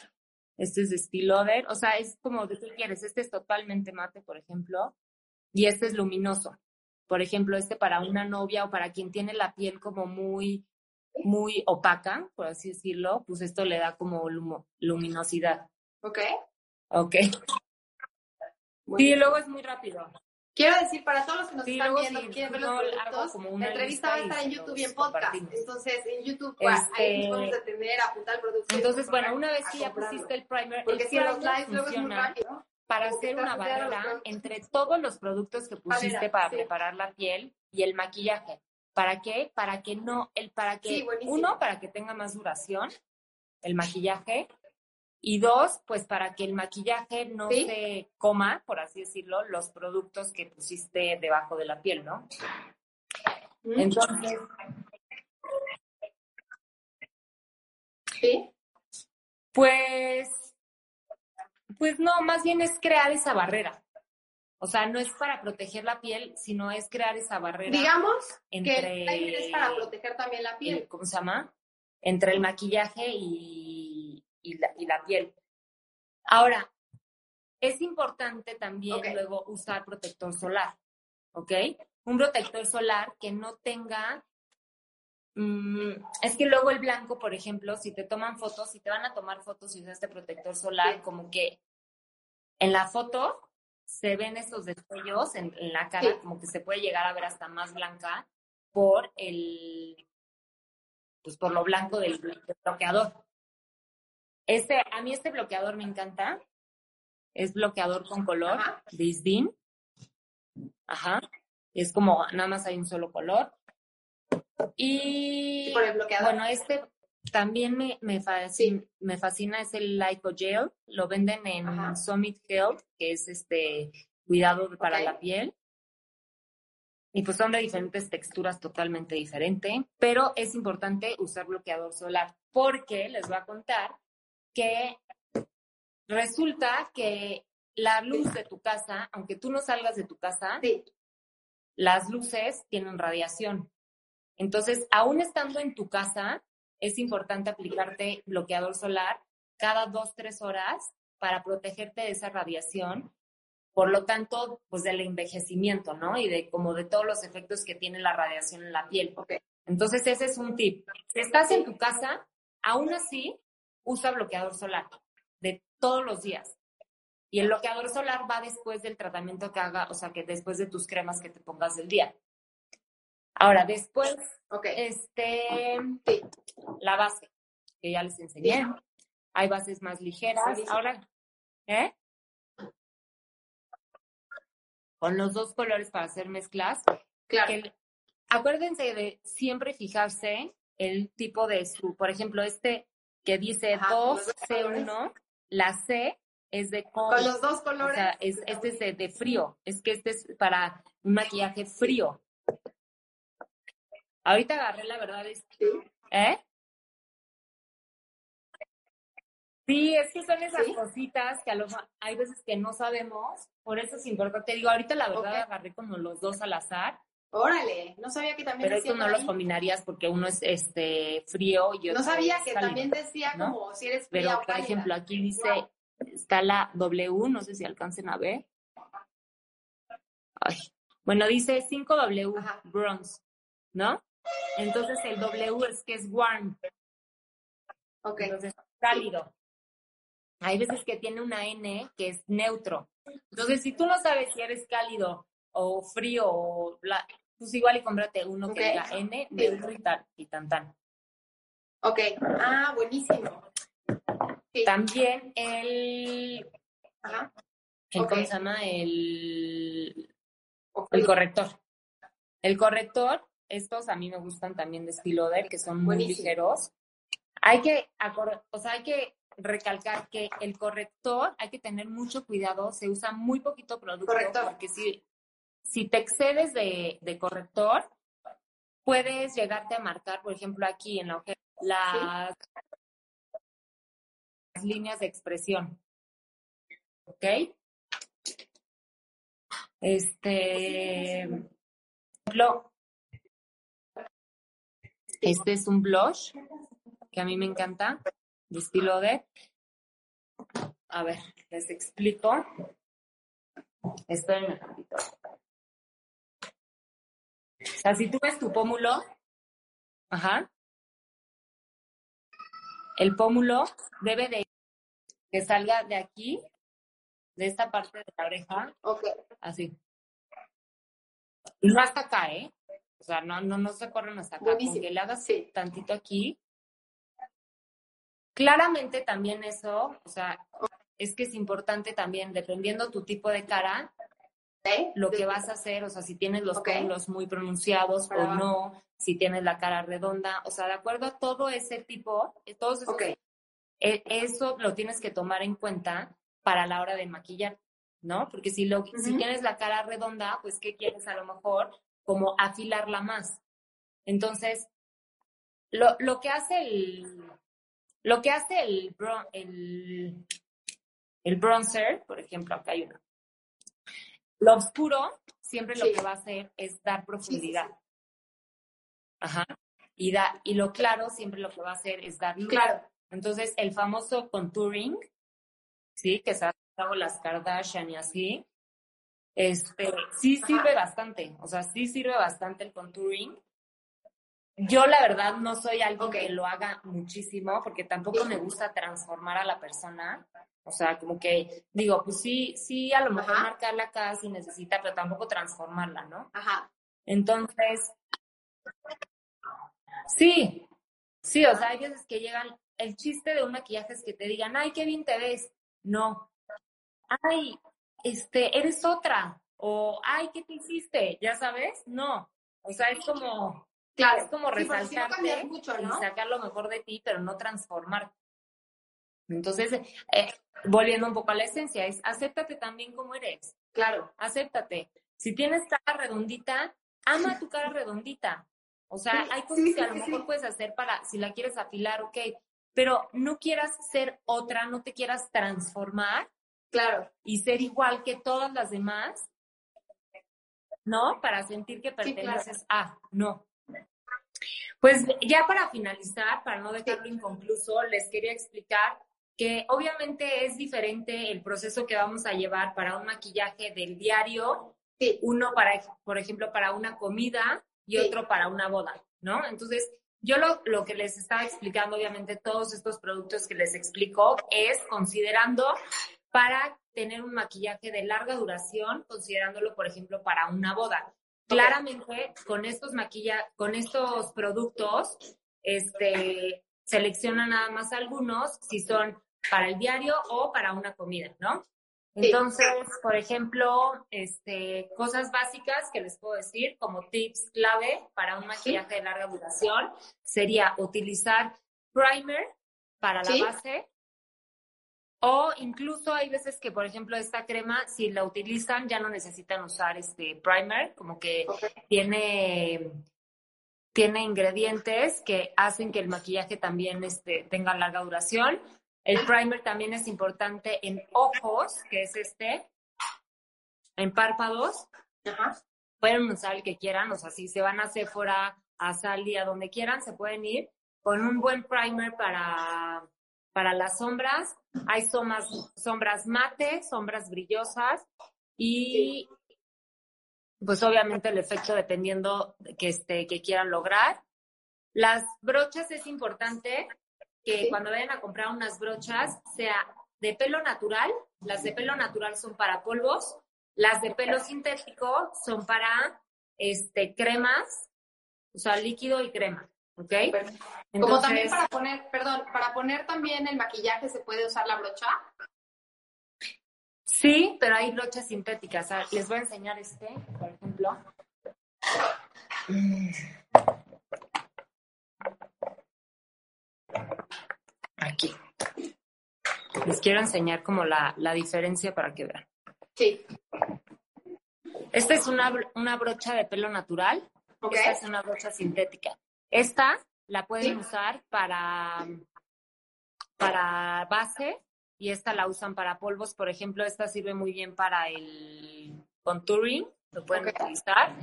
Este es de Steel O sea, es como de qué quieres. Este es totalmente mate, por ejemplo. Y este es luminoso. Por ejemplo, este para una novia o para quien tiene la piel como muy, muy opaca, por así decirlo, pues esto le da como luminosidad. Ok. Ok. Sí, luego es muy rápido. Quiero decir, para todos los que nos están viendo, sí, quieren ver los productos, la entrevista va a estar en YouTube y en podcast. Entonces, en YouTube, pues, ahí nos vamos a tener, apuntar el producto. Entonces, bueno, una vez que ya pusiste el primer, Porque el si los lives luego es muy rápido. Para hacer una barrera entre todos los productos que pusiste para preparar la piel y el maquillaje. ¿Para qué? Para que no, el para que, uno, para que tenga más duración, el maquillaje, y dos, pues para que el maquillaje no se coma, por así decirlo, los productos que pusiste debajo de la piel, ¿no? Mm. Entonces. ¿Sí? Pues. Pues no, más bien es crear esa barrera. O sea, no es para proteger la piel, sino es crear esa barrera. Digamos entre, que es para proteger también la piel. ¿Cómo se llama? Entre el maquillaje y y la, piel. Ahora, es importante también luego usar protector solar, ¿ok? Un protector solar que no tenga... Mm, es que luego el blanco, por ejemplo, si te toman fotos, si te van a tomar fotos y usas este protector solar, como que en la foto se ven esos destellos en, la cara, como que se puede llegar a ver hasta más blanca por el, pues por lo blanco del bloqueador. Este, a mí este bloqueador me encanta. Es bloqueador con color, Disdin. Ajá. Es como nada más hay un solo color. Y bueno, este también me, me, fascina, me fascina es el Lyco Gel. Lo venden en Summit Health, que es este cuidado para la piel. Y pues son de diferentes texturas totalmente diferentes, pero es importante usar bloqueador solar porque les voy a contar que resulta que la luz de tu casa, aunque tú no salgas de tu casa, las luces tienen radiación. Entonces, aún estando en tu casa, es importante aplicarte bloqueador solar cada dos, tres horas para protegerte de esa radiación. Por lo tanto, pues del envejecimiento, ¿no? Y de como de todos los efectos que tiene la radiación en la piel. Entonces, ese es un tip. Si estás en tu casa, aún así, usa bloqueador solar de todos los días. Y el bloqueador solar va después del tratamiento que haga, o sea, que después de tus cremas que te pongas del día. Ahora, después, este, la base, que ya les enseñé. Hay bases más ligeras. Ahora, ¿eh? Con los dos colores para hacer mezclas. Claro. acuérdense de siempre fijarse el tipo de su, por ejemplo, este que dice 2C1, la C es de Con los dos colores. O sea, es, este es de, frío. Es que este es para un maquillaje frío. Ahorita agarré, la verdad es. ¿Eh? Sí, es que son esas cositas que a lo hay veces que no sabemos, por eso es importante. Digo, ahorita la verdad agarré como los dos al azar, Órale, no sabía que también Pero tú no los combinarías porque uno es este frío y otro No sabía que también decía como si eres fría Pero, por ejemplo, aquí dice, está la W, no sé si alcancen a ver. Ay. Bueno, dice 5W, bronze, ¿no? Entonces el W es que es warm. Ok. Entonces, cálido. Hay veces que tiene una N que es neutro. Entonces, si tú no sabes si eres cálido o frío o pues igual y cómprate uno que diga N, neutro y, tal, y tan tan. Ok, ah, buenísimo. También el, Ajá. ¿cómo se llama? El, el corrector. El corrector, estos a mí me gustan también de estilo Oder, que son muy ligeros. Hay que, o sea, hay que recalcar que el corrector hay que tener mucho cuidado, se usa muy poquito producto corrector. porque si si te excedes de, corrector, puedes llegarte a marcar, por ejemplo, aquí en la ojera, las, las líneas de expresión. ¿Ok? Este, este es un blush que a mí me encanta, de estilo de. A ver, les explico. Estoy en el O sea, si tú ves tu pómulo, ajá, el pómulo debe de que salga de aquí, de esta parte de la oreja, Ok. así. Y no hasta acá, ¿eh? O sea, no, no, no se corren hasta acá. Con Buenísimo. que le hagas Sí. tantito aquí. Claramente también eso, o sea, es que es importante también, dependiendo tu tipo de cara, ¿Eh? lo que vas a hacer, o sea, si tienes los Ok. pómulos muy pronunciados Para o abajo. no, si tienes la cara redonda, o sea, de acuerdo a todo ese tipo, eh, todos esos e- eso lo tienes que tomar en cuenta para la hora de maquillar, ¿no? Porque si, lo, si tienes la cara redonda, pues, ¿qué quieres a lo mejor? Como afilarla más. Entonces, lo, lo que hace el, lo que hace el, bron- el, el bronzer, por ejemplo, acá hay uno. Lo oscuro siempre lo que va a hacer es dar sí, profundidad. Ajá. Y, da, y lo claro siempre lo que va a hacer es dar luz. Claro. Entonces, el famoso contouring, ¿sí? Que se hago las Kardashian y así, este, sí sirve bastante. O sea, sí sirve bastante el contouring. Yo, la verdad, no soy alguien Ok. que lo haga muchísimo, porque tampoco me gusta transformar a la persona. O sea, como que digo, pues sí, sí, a lo mejor Ajá. marcarla acá si necesita, pero tampoco transformarla, ¿no? Ajá. Entonces, sí, sí, o sea, hay veces que llegan, el chiste de un maquillaje es que te digan, ay, qué bien te ves. No. Ay, este, eres otra. O, ay, ¿qué te hiciste? ¿Ya sabes? No. O sea, es como, Claro. es como Sí, porque si no resaltarte y sacar lo mejor de ti, pero no transformar. Entonces, eh, volviendo un poco a la esencia, es acéptate también como eres Claro. acéptate. Si tienes cara redondita, ama tu cara redondita. O sea, Sí, hay cosas sí, que a sí, lo sí, mejor sí. puedes hacer para, si la quieres afilar, ok, pero no quieras ser otra, no te quieras transformar Claro. y ser igual que todas las demás, ¿no? Para sentir que Sí, claro. perteneces a, no. Pues ya para finalizar, para no dejarlo inconcluso, les quería explicar que obviamente es diferente el proceso que vamos a llevar para un maquillaje del diario, Sí. uno para, por ejemplo, para una comida y Sí. otro para una boda, ¿no? Entonces, yo lo, lo que les estaba explicando, obviamente, todos estos productos que les explico, es considerando para tener un maquillaje de larga duración, considerándolo, por ejemplo, para una boda. Claramente, con estos maquilla, con estos productos, este, selecciona nada más algunos si son para el diario o para una comida, ¿no? Sí. Entonces, por ejemplo, este, cosas básicas que les puedo decir como tips clave para un maquillaje de larga duración sería utilizar primer para la base o incluso hay veces que, por ejemplo, esta crema, si la utilizan, ya no necesitan usar este primer, como que tiene, tiene ingredientes que hacen que el maquillaje también este, tenga larga duración. El primer también es importante en ojos, que es este, en párpados. Ajá. Pueden usar el que quieran, o sea, si se van a Sephora, a Sally, a donde quieran, se pueden ir con un buen primer para, para las sombras. Hay sombras, sombras mate, sombras brillosas y pues obviamente el efecto dependiendo de que, este, que quieran lograr. Las brochas es importante que Sí. cuando vayan a comprar unas brochas sea de pelo natural. Las de pelo natural son para polvos. Las de pelo sintético son para este, cremas, o sea, líquido y crema. ¿Ok? Como también para poner, perdón, para poner también el maquillaje se puede usar la brocha. Sí, pero hay brochas sintéticas. Ah, Les voy a enseñar este, por ejemplo. Aquí. Les quiero enseñar como la, la diferencia para que vean. Sí. Esta es una, una brocha de pelo natural. Esta es una brocha sintética. Esta la pueden Sí. usar para, para base y esta la usan para polvos. Por ejemplo, esta sirve muy bien para el contouring, lo pueden utilizar.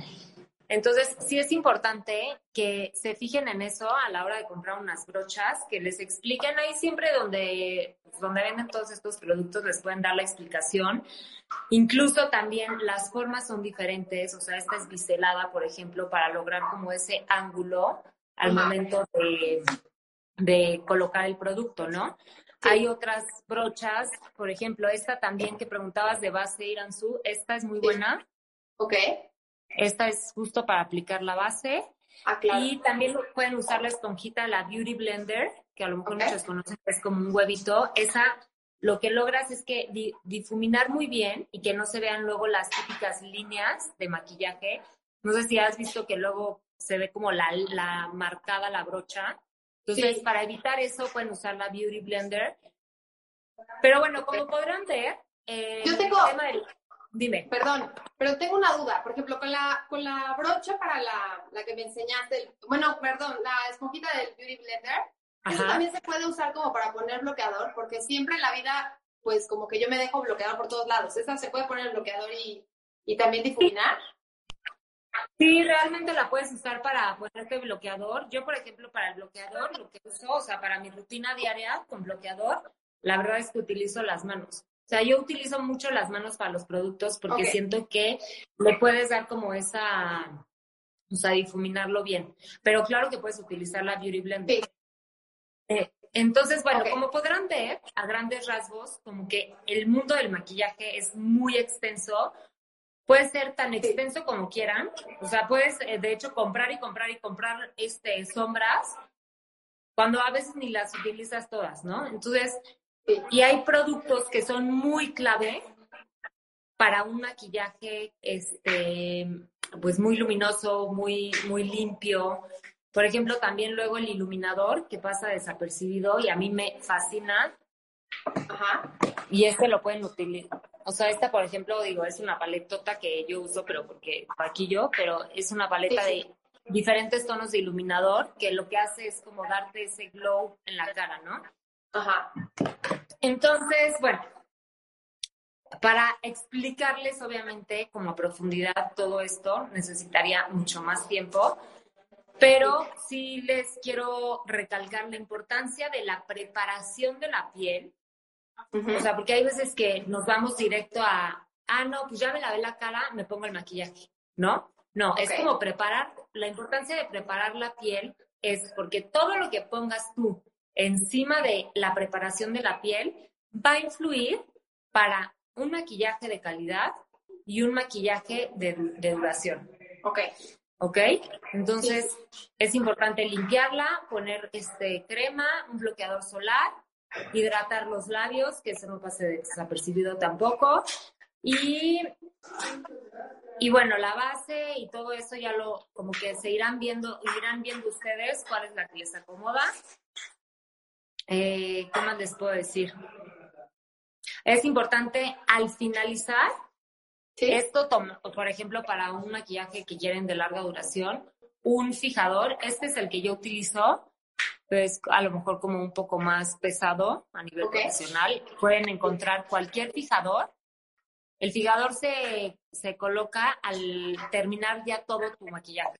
Entonces, sí es importante que se fijen en eso a la hora de comprar unas brochas, que les expliquen ahí siempre donde, donde venden todos estos productos, les pueden dar la explicación. Incluso también las formas son diferentes, o sea, esta es biselada, por ejemplo, para lograr como ese ángulo al momento de, de colocar el producto, ¿no? Hay otras brochas, por ejemplo, esta también que preguntabas de base Iranzu, esta es muy buena. Ok. Esta es justo para aplicar la base. Ah, claro. Y también pueden usar la esponjita, la Beauty Blender, que a lo mejor muchos conocen, es como un huevito. Esa lo que logras es que difuminar muy bien y que no se vean luego las típicas líneas de maquillaje. No sé si has visto que luego se ve como la, la marcada la brocha. Entonces, para evitar eso, pueden usar la Beauty Blender. Pero bueno, como podrán ver, eh, Yo tengo... el tema del Dime. Perdón, pero tengo una duda. Por ejemplo, con la, con la brocha para la, la que me enseñaste, bueno, perdón, la esponjita del Beauty Blender, eso también se puede usar como para poner bloqueador, porque siempre en la vida, pues como que yo me dejo bloqueador por todos lados. ¿Esa se puede poner bloqueador y, y también difuminar? Sí, realmente la puedes usar para ponerte bloqueador. Yo, por ejemplo, para el bloqueador, lo que uso, o sea, para mi rutina diaria con bloqueador, la verdad es que utilizo las manos. O sea, yo utilizo mucho las manos para los productos porque siento que le puedes dar como esa, o sea, difuminarlo bien. Pero claro que puedes utilizar la Beauty Blender. Eh, entonces, bueno, como podrán ver, a grandes rasgos, como que el mundo del maquillaje es muy extenso. Puede ser tan extenso como quieran. O sea, puedes, eh, de hecho, comprar y comprar y comprar este, sombras cuando a veces ni las utilizas todas, ¿no? Entonces, y hay productos que son muy clave para un maquillaje, este, pues muy luminoso, muy, muy limpio. Por ejemplo, también luego el iluminador que pasa desapercibido y a mí me fascina. Ajá. Y este lo pueden utilizar. O sea, esta, por ejemplo, digo, es una paletota que yo uso, pero porque aquí yo, pero es una paleta de diferentes tonos de iluminador que lo que hace es como darte ese glow en la cara, ¿no? Ajá. Entonces, bueno, para explicarles obviamente como a profundidad todo esto necesitaría mucho más tiempo, pero sí les quiero recalcar la importancia de la preparación de la piel. O sea, porque hay veces que nos vamos directo a, ah, no, pues ya me lavé la cara, me pongo el maquillaje, ¿no? No, es como preparar, la importancia de preparar la piel es porque todo lo que pongas tú encima de la preparación de la piel va a influir para un maquillaje de calidad y un maquillaje de, duración. Ok. ¿Ok? Entonces es importante limpiarla, poner este crema, un bloqueador solar, hidratar los labios, que eso no pase desapercibido tampoco. Y, y bueno, la base y todo eso ya lo, como que se irán viendo, irán viendo ustedes cuál es la que les acomoda. Eh, ¿Qué más les puedo decir? Es importante al finalizar, esto, por ejemplo, para un maquillaje que quieren de larga duración, un fijador, este es el que yo utilizo, pues a lo mejor como un poco más pesado a nivel profesional. Pueden encontrar cualquier fijador. El fijador se, se coloca al terminar ya todo tu maquillaje.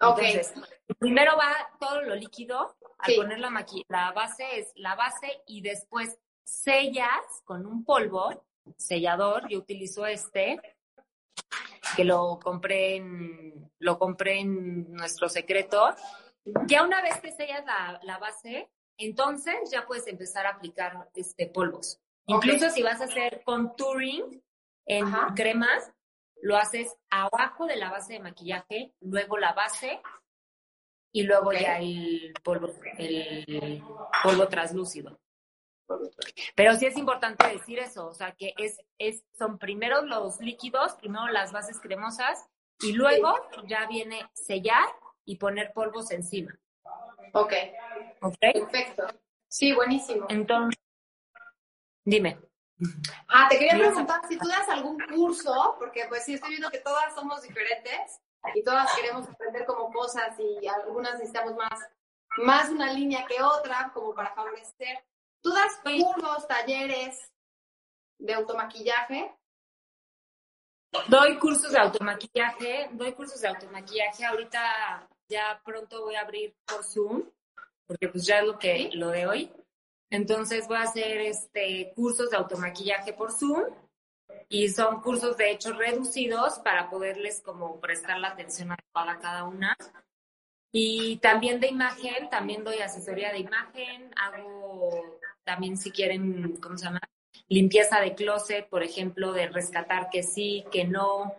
Entonces, primero va todo lo líquido, al poner la, la base es la base y después sellas con un polvo, sellador, yo utilizo este, que lo compré en, lo compré en nuestro secreto. Ya una vez que sellas la, base, entonces ya puedes empezar a aplicar este polvos. Incluso si vas a hacer contouring en cremas, lo haces abajo de la base de maquillaje, luego la base y luego ya el polvo, el polvo translúcido. Pero sí es importante decir eso, o sea, que es, es, son primero los líquidos, primero las bases cremosas y luego ya viene sellar y poner polvos encima. Ok. Ok. Perfecto. Sí, buenísimo. Entonces, dime. Ah, te quería preguntar si tú das algún curso, porque pues sí estoy viendo que todas somos diferentes y todas queremos aprender como cosas y algunas necesitamos más, más una línea que otra como para favorecer ¿Tú das cursos, talleres de automaquillaje? Doy cursos de automaquillaje, doy cursos de automaquillaje. Ahorita ya pronto voy a abrir por Zoom, porque pues ya es lo que lo de hoy. Entonces voy a hacer este cursos de automaquillaje por Zoom y son cursos de hecho reducidos para poderles como prestar la atención adecuada a cada una. Y también de imagen, también doy asesoría de imagen, hago también si quieren, ¿cómo se llama? Limpieza de closet, por ejemplo, de rescatar que sí, que no,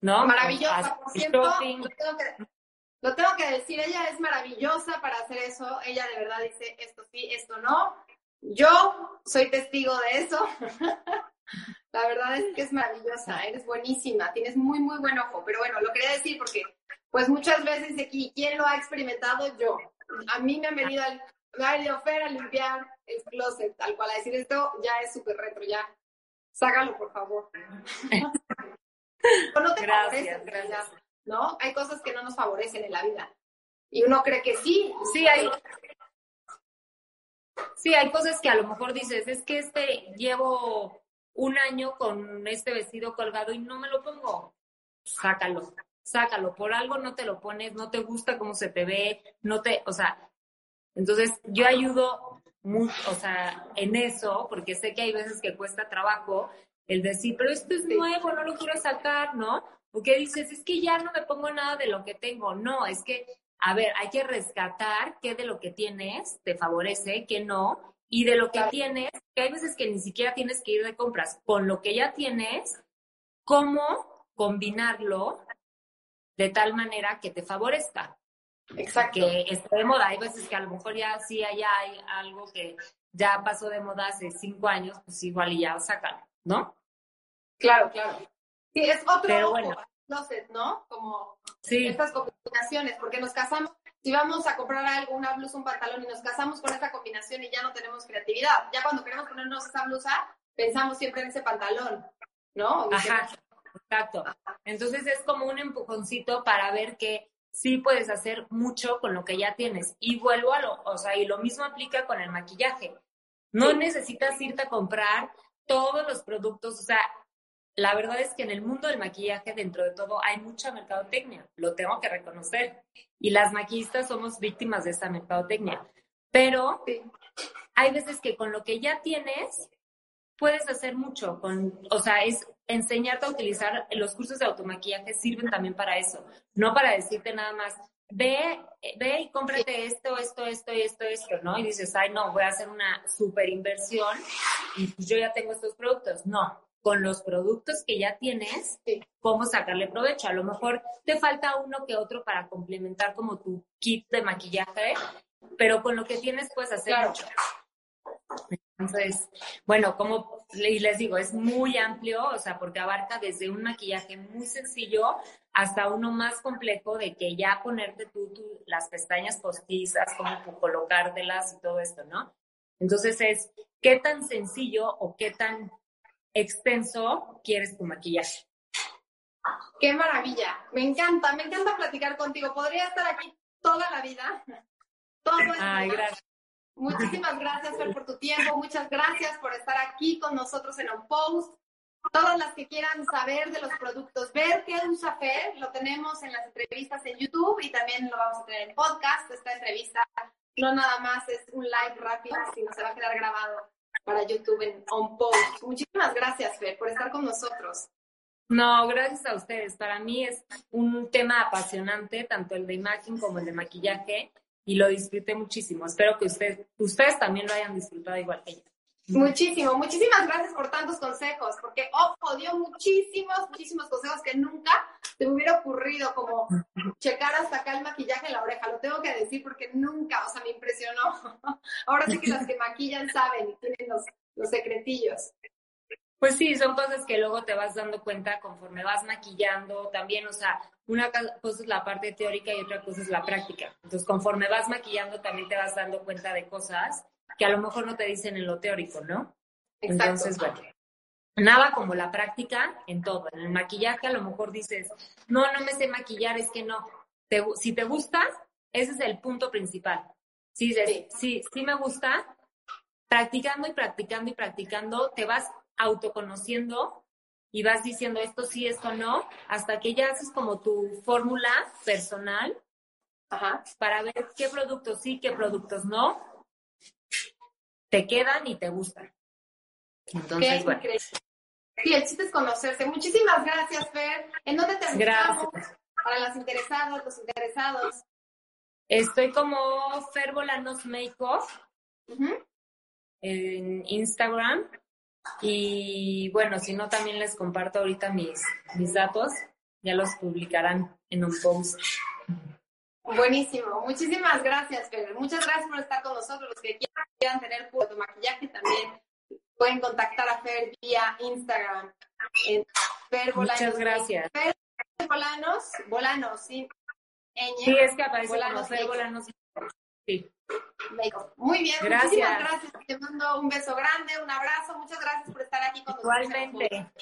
¿no? Maravillosa, por cierto, tengo, que, lo tengo que decir, ella es maravillosa para hacer eso, ella de verdad dice esto sí, esto no. Yo soy testigo de eso. La verdad es que es maravillosa, eres buenísima, tienes muy, muy buen ojo. Pero bueno, lo quería decir porque, pues muchas veces aquí, ¿quién lo ha experimentado? Yo. A mí me han venido al Mario Fer a limpiar el closet, tal cual, a decir esto ya es súper retro, ya. Sácalo, por favor. no te gracias, gracias. ¿No? Hay cosas que no nos favorecen en la vida. Y uno cree que sí. Sí, hay. Sí, hay cosas que a lo mejor dices, es que este llevo un año con este vestido colgado y no me lo pongo. Sácalo, sácalo. Por algo no te lo pones, no te gusta cómo se te ve, no te, o sea, entonces yo ayudo mucho, o sea, en eso, porque sé que hay veces que cuesta trabajo el decir, pero esto es nuevo, no lo quiero sacar, ¿no? Porque dices, es que ya no me pongo nada de lo que tengo. No, es que, a ver, hay que rescatar qué de lo que tienes te favorece, qué no, y de lo que tienes, que hay veces que ni siquiera tienes que ir de compras, con lo que ya tienes, cómo combinarlo de tal manera que te favorezca. Exacto. Que esté de moda. Hay veces que a lo mejor ya sí allá hay algo que ya pasó de moda hace cinco años, pues igual y ya sacan, ¿no? Claro, claro. Sí, es otro Pero bueno. closet, ¿no? Como estas combinaciones, porque nos casamos si vamos a comprar algo, una blusa, un pantalón y nos casamos con esa combinación y ya no tenemos creatividad. Ya cuando queremos ponernos esa blusa, pensamos siempre en ese pantalón, ¿no? Ajá, exacto. Entonces es como un empujoncito para ver que sí puedes hacer mucho con lo que ya tienes. Y vuelvo a lo, o sea, y lo mismo aplica con el maquillaje. No necesitas irte a comprar todos los productos, o sea, la verdad es que en el mundo del maquillaje, dentro de todo, hay mucha mercadotecnia, lo tengo que reconocer. Y las maquillistas somos víctimas de esa mercadotecnia. Pero hay veces que con lo que ya tienes, puedes hacer mucho. Con, o sea, es enseñarte a utilizar los cursos de automaquillaje sirven también para eso. No para decirte nada más, ve, ve y cómprate esto, esto, esto esto, esto, ¿no? Y dices, ay, no, voy a hacer una super inversión y yo ya tengo estos productos. No, con los productos que ya tienes, cómo sacarle provecho. A lo mejor te falta uno que otro para complementar como tu kit de maquillaje, pero con lo que tienes puedes hacer mucho. Entonces, bueno, como les digo, es muy amplio, o sea, porque abarca desde un maquillaje muy sencillo hasta uno más complejo de que ya ponerte tú, las pestañas postizas, cómo colocártelas y todo esto, ¿no? Entonces es qué tan sencillo o qué tan extenso quieres tu maquillaje. Qué maravilla, me encanta, me encanta platicar contigo. Podría estar aquí toda la vida. Todo Ay, gracias. Muchísimas gracias, Fer, por tu tiempo. Muchas gracias por estar aquí con nosotros en un post. Todas las que quieran saber de los productos, ver qué usa Fer, lo tenemos en las entrevistas en YouTube y también lo vamos a tener en podcast. Esta entrevista no nada más es un live rápido, sino se va a quedar grabado para YouTube en On Post. Muchísimas gracias, Fer, por estar con nosotros. No, gracias a ustedes. Para mí es un tema apasionante, tanto el de imagen como el de maquillaje, y lo disfruté muchísimo. Espero que ustedes, ustedes también lo hayan disfrutado igual que yo. Muchísimo, muchísimas gracias por tantos consejos, porque Ojo dio muchísimos, muchísimos consejos que nunca te hubiera ocurrido, como checar hasta acá el maquillaje en la oreja. Lo tengo que decir porque nunca, o sea, me impresionó. Ahora sí que las que maquillan saben y tienen los, los secretillos. Pues sí, son cosas que luego te vas dando cuenta conforme vas maquillando también, o sea, una cosa es la parte teórica y otra cosa es la práctica. Entonces, conforme vas maquillando también te vas dando cuenta de cosas que a lo mejor no te dicen en lo teórico, ¿no? Exacto. Entonces, bueno, nada como la práctica en todo. En el maquillaje a lo mejor dices, no, no me sé maquillar, es que no. si te gusta, ese es el punto principal. Si dices, sí, sí, sí me gusta, practicando y practicando y practicando, te vas autoconociendo y vas diciendo esto sí, esto no, hasta que ya haces como tu fórmula personal para ver qué productos sí, qué productos no, te quedan y te gustan. Entonces, bueno. Sí, el chiste es conocerse. Muchísimas gracias, Fer. ¿En dónde te Gracias. Para las interesadas, los interesados. Estoy como Fer Bolanos Makeup en Instagram. Y bueno, si no, también les comparto ahorita mis, mis datos. Ya los publicarán en un post. Buenísimo. Muchísimas gracias, Fer. Muchas gracias por estar con nosotros. Los que quieran tener tu maquillaje también pueden contactar a Fer vía Instagram. En Fer Bolanos. Muchas gracias. Fer Bolanos, Bolanos, sí. Sí, es que aparece Bolanos, Fer Bolanos. Sí. Muy bien, gracias. muchísimas gracias. Te mando un beso grande, un abrazo. Muchas gracias por estar aquí con nosotros. Igualmente.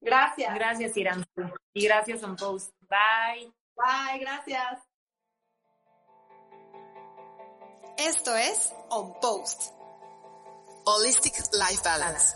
Gracias. Gracias, Irán. Y gracias, On Post. Bye. Bye, gracias. Esto es On Post. Holistic Life Balance.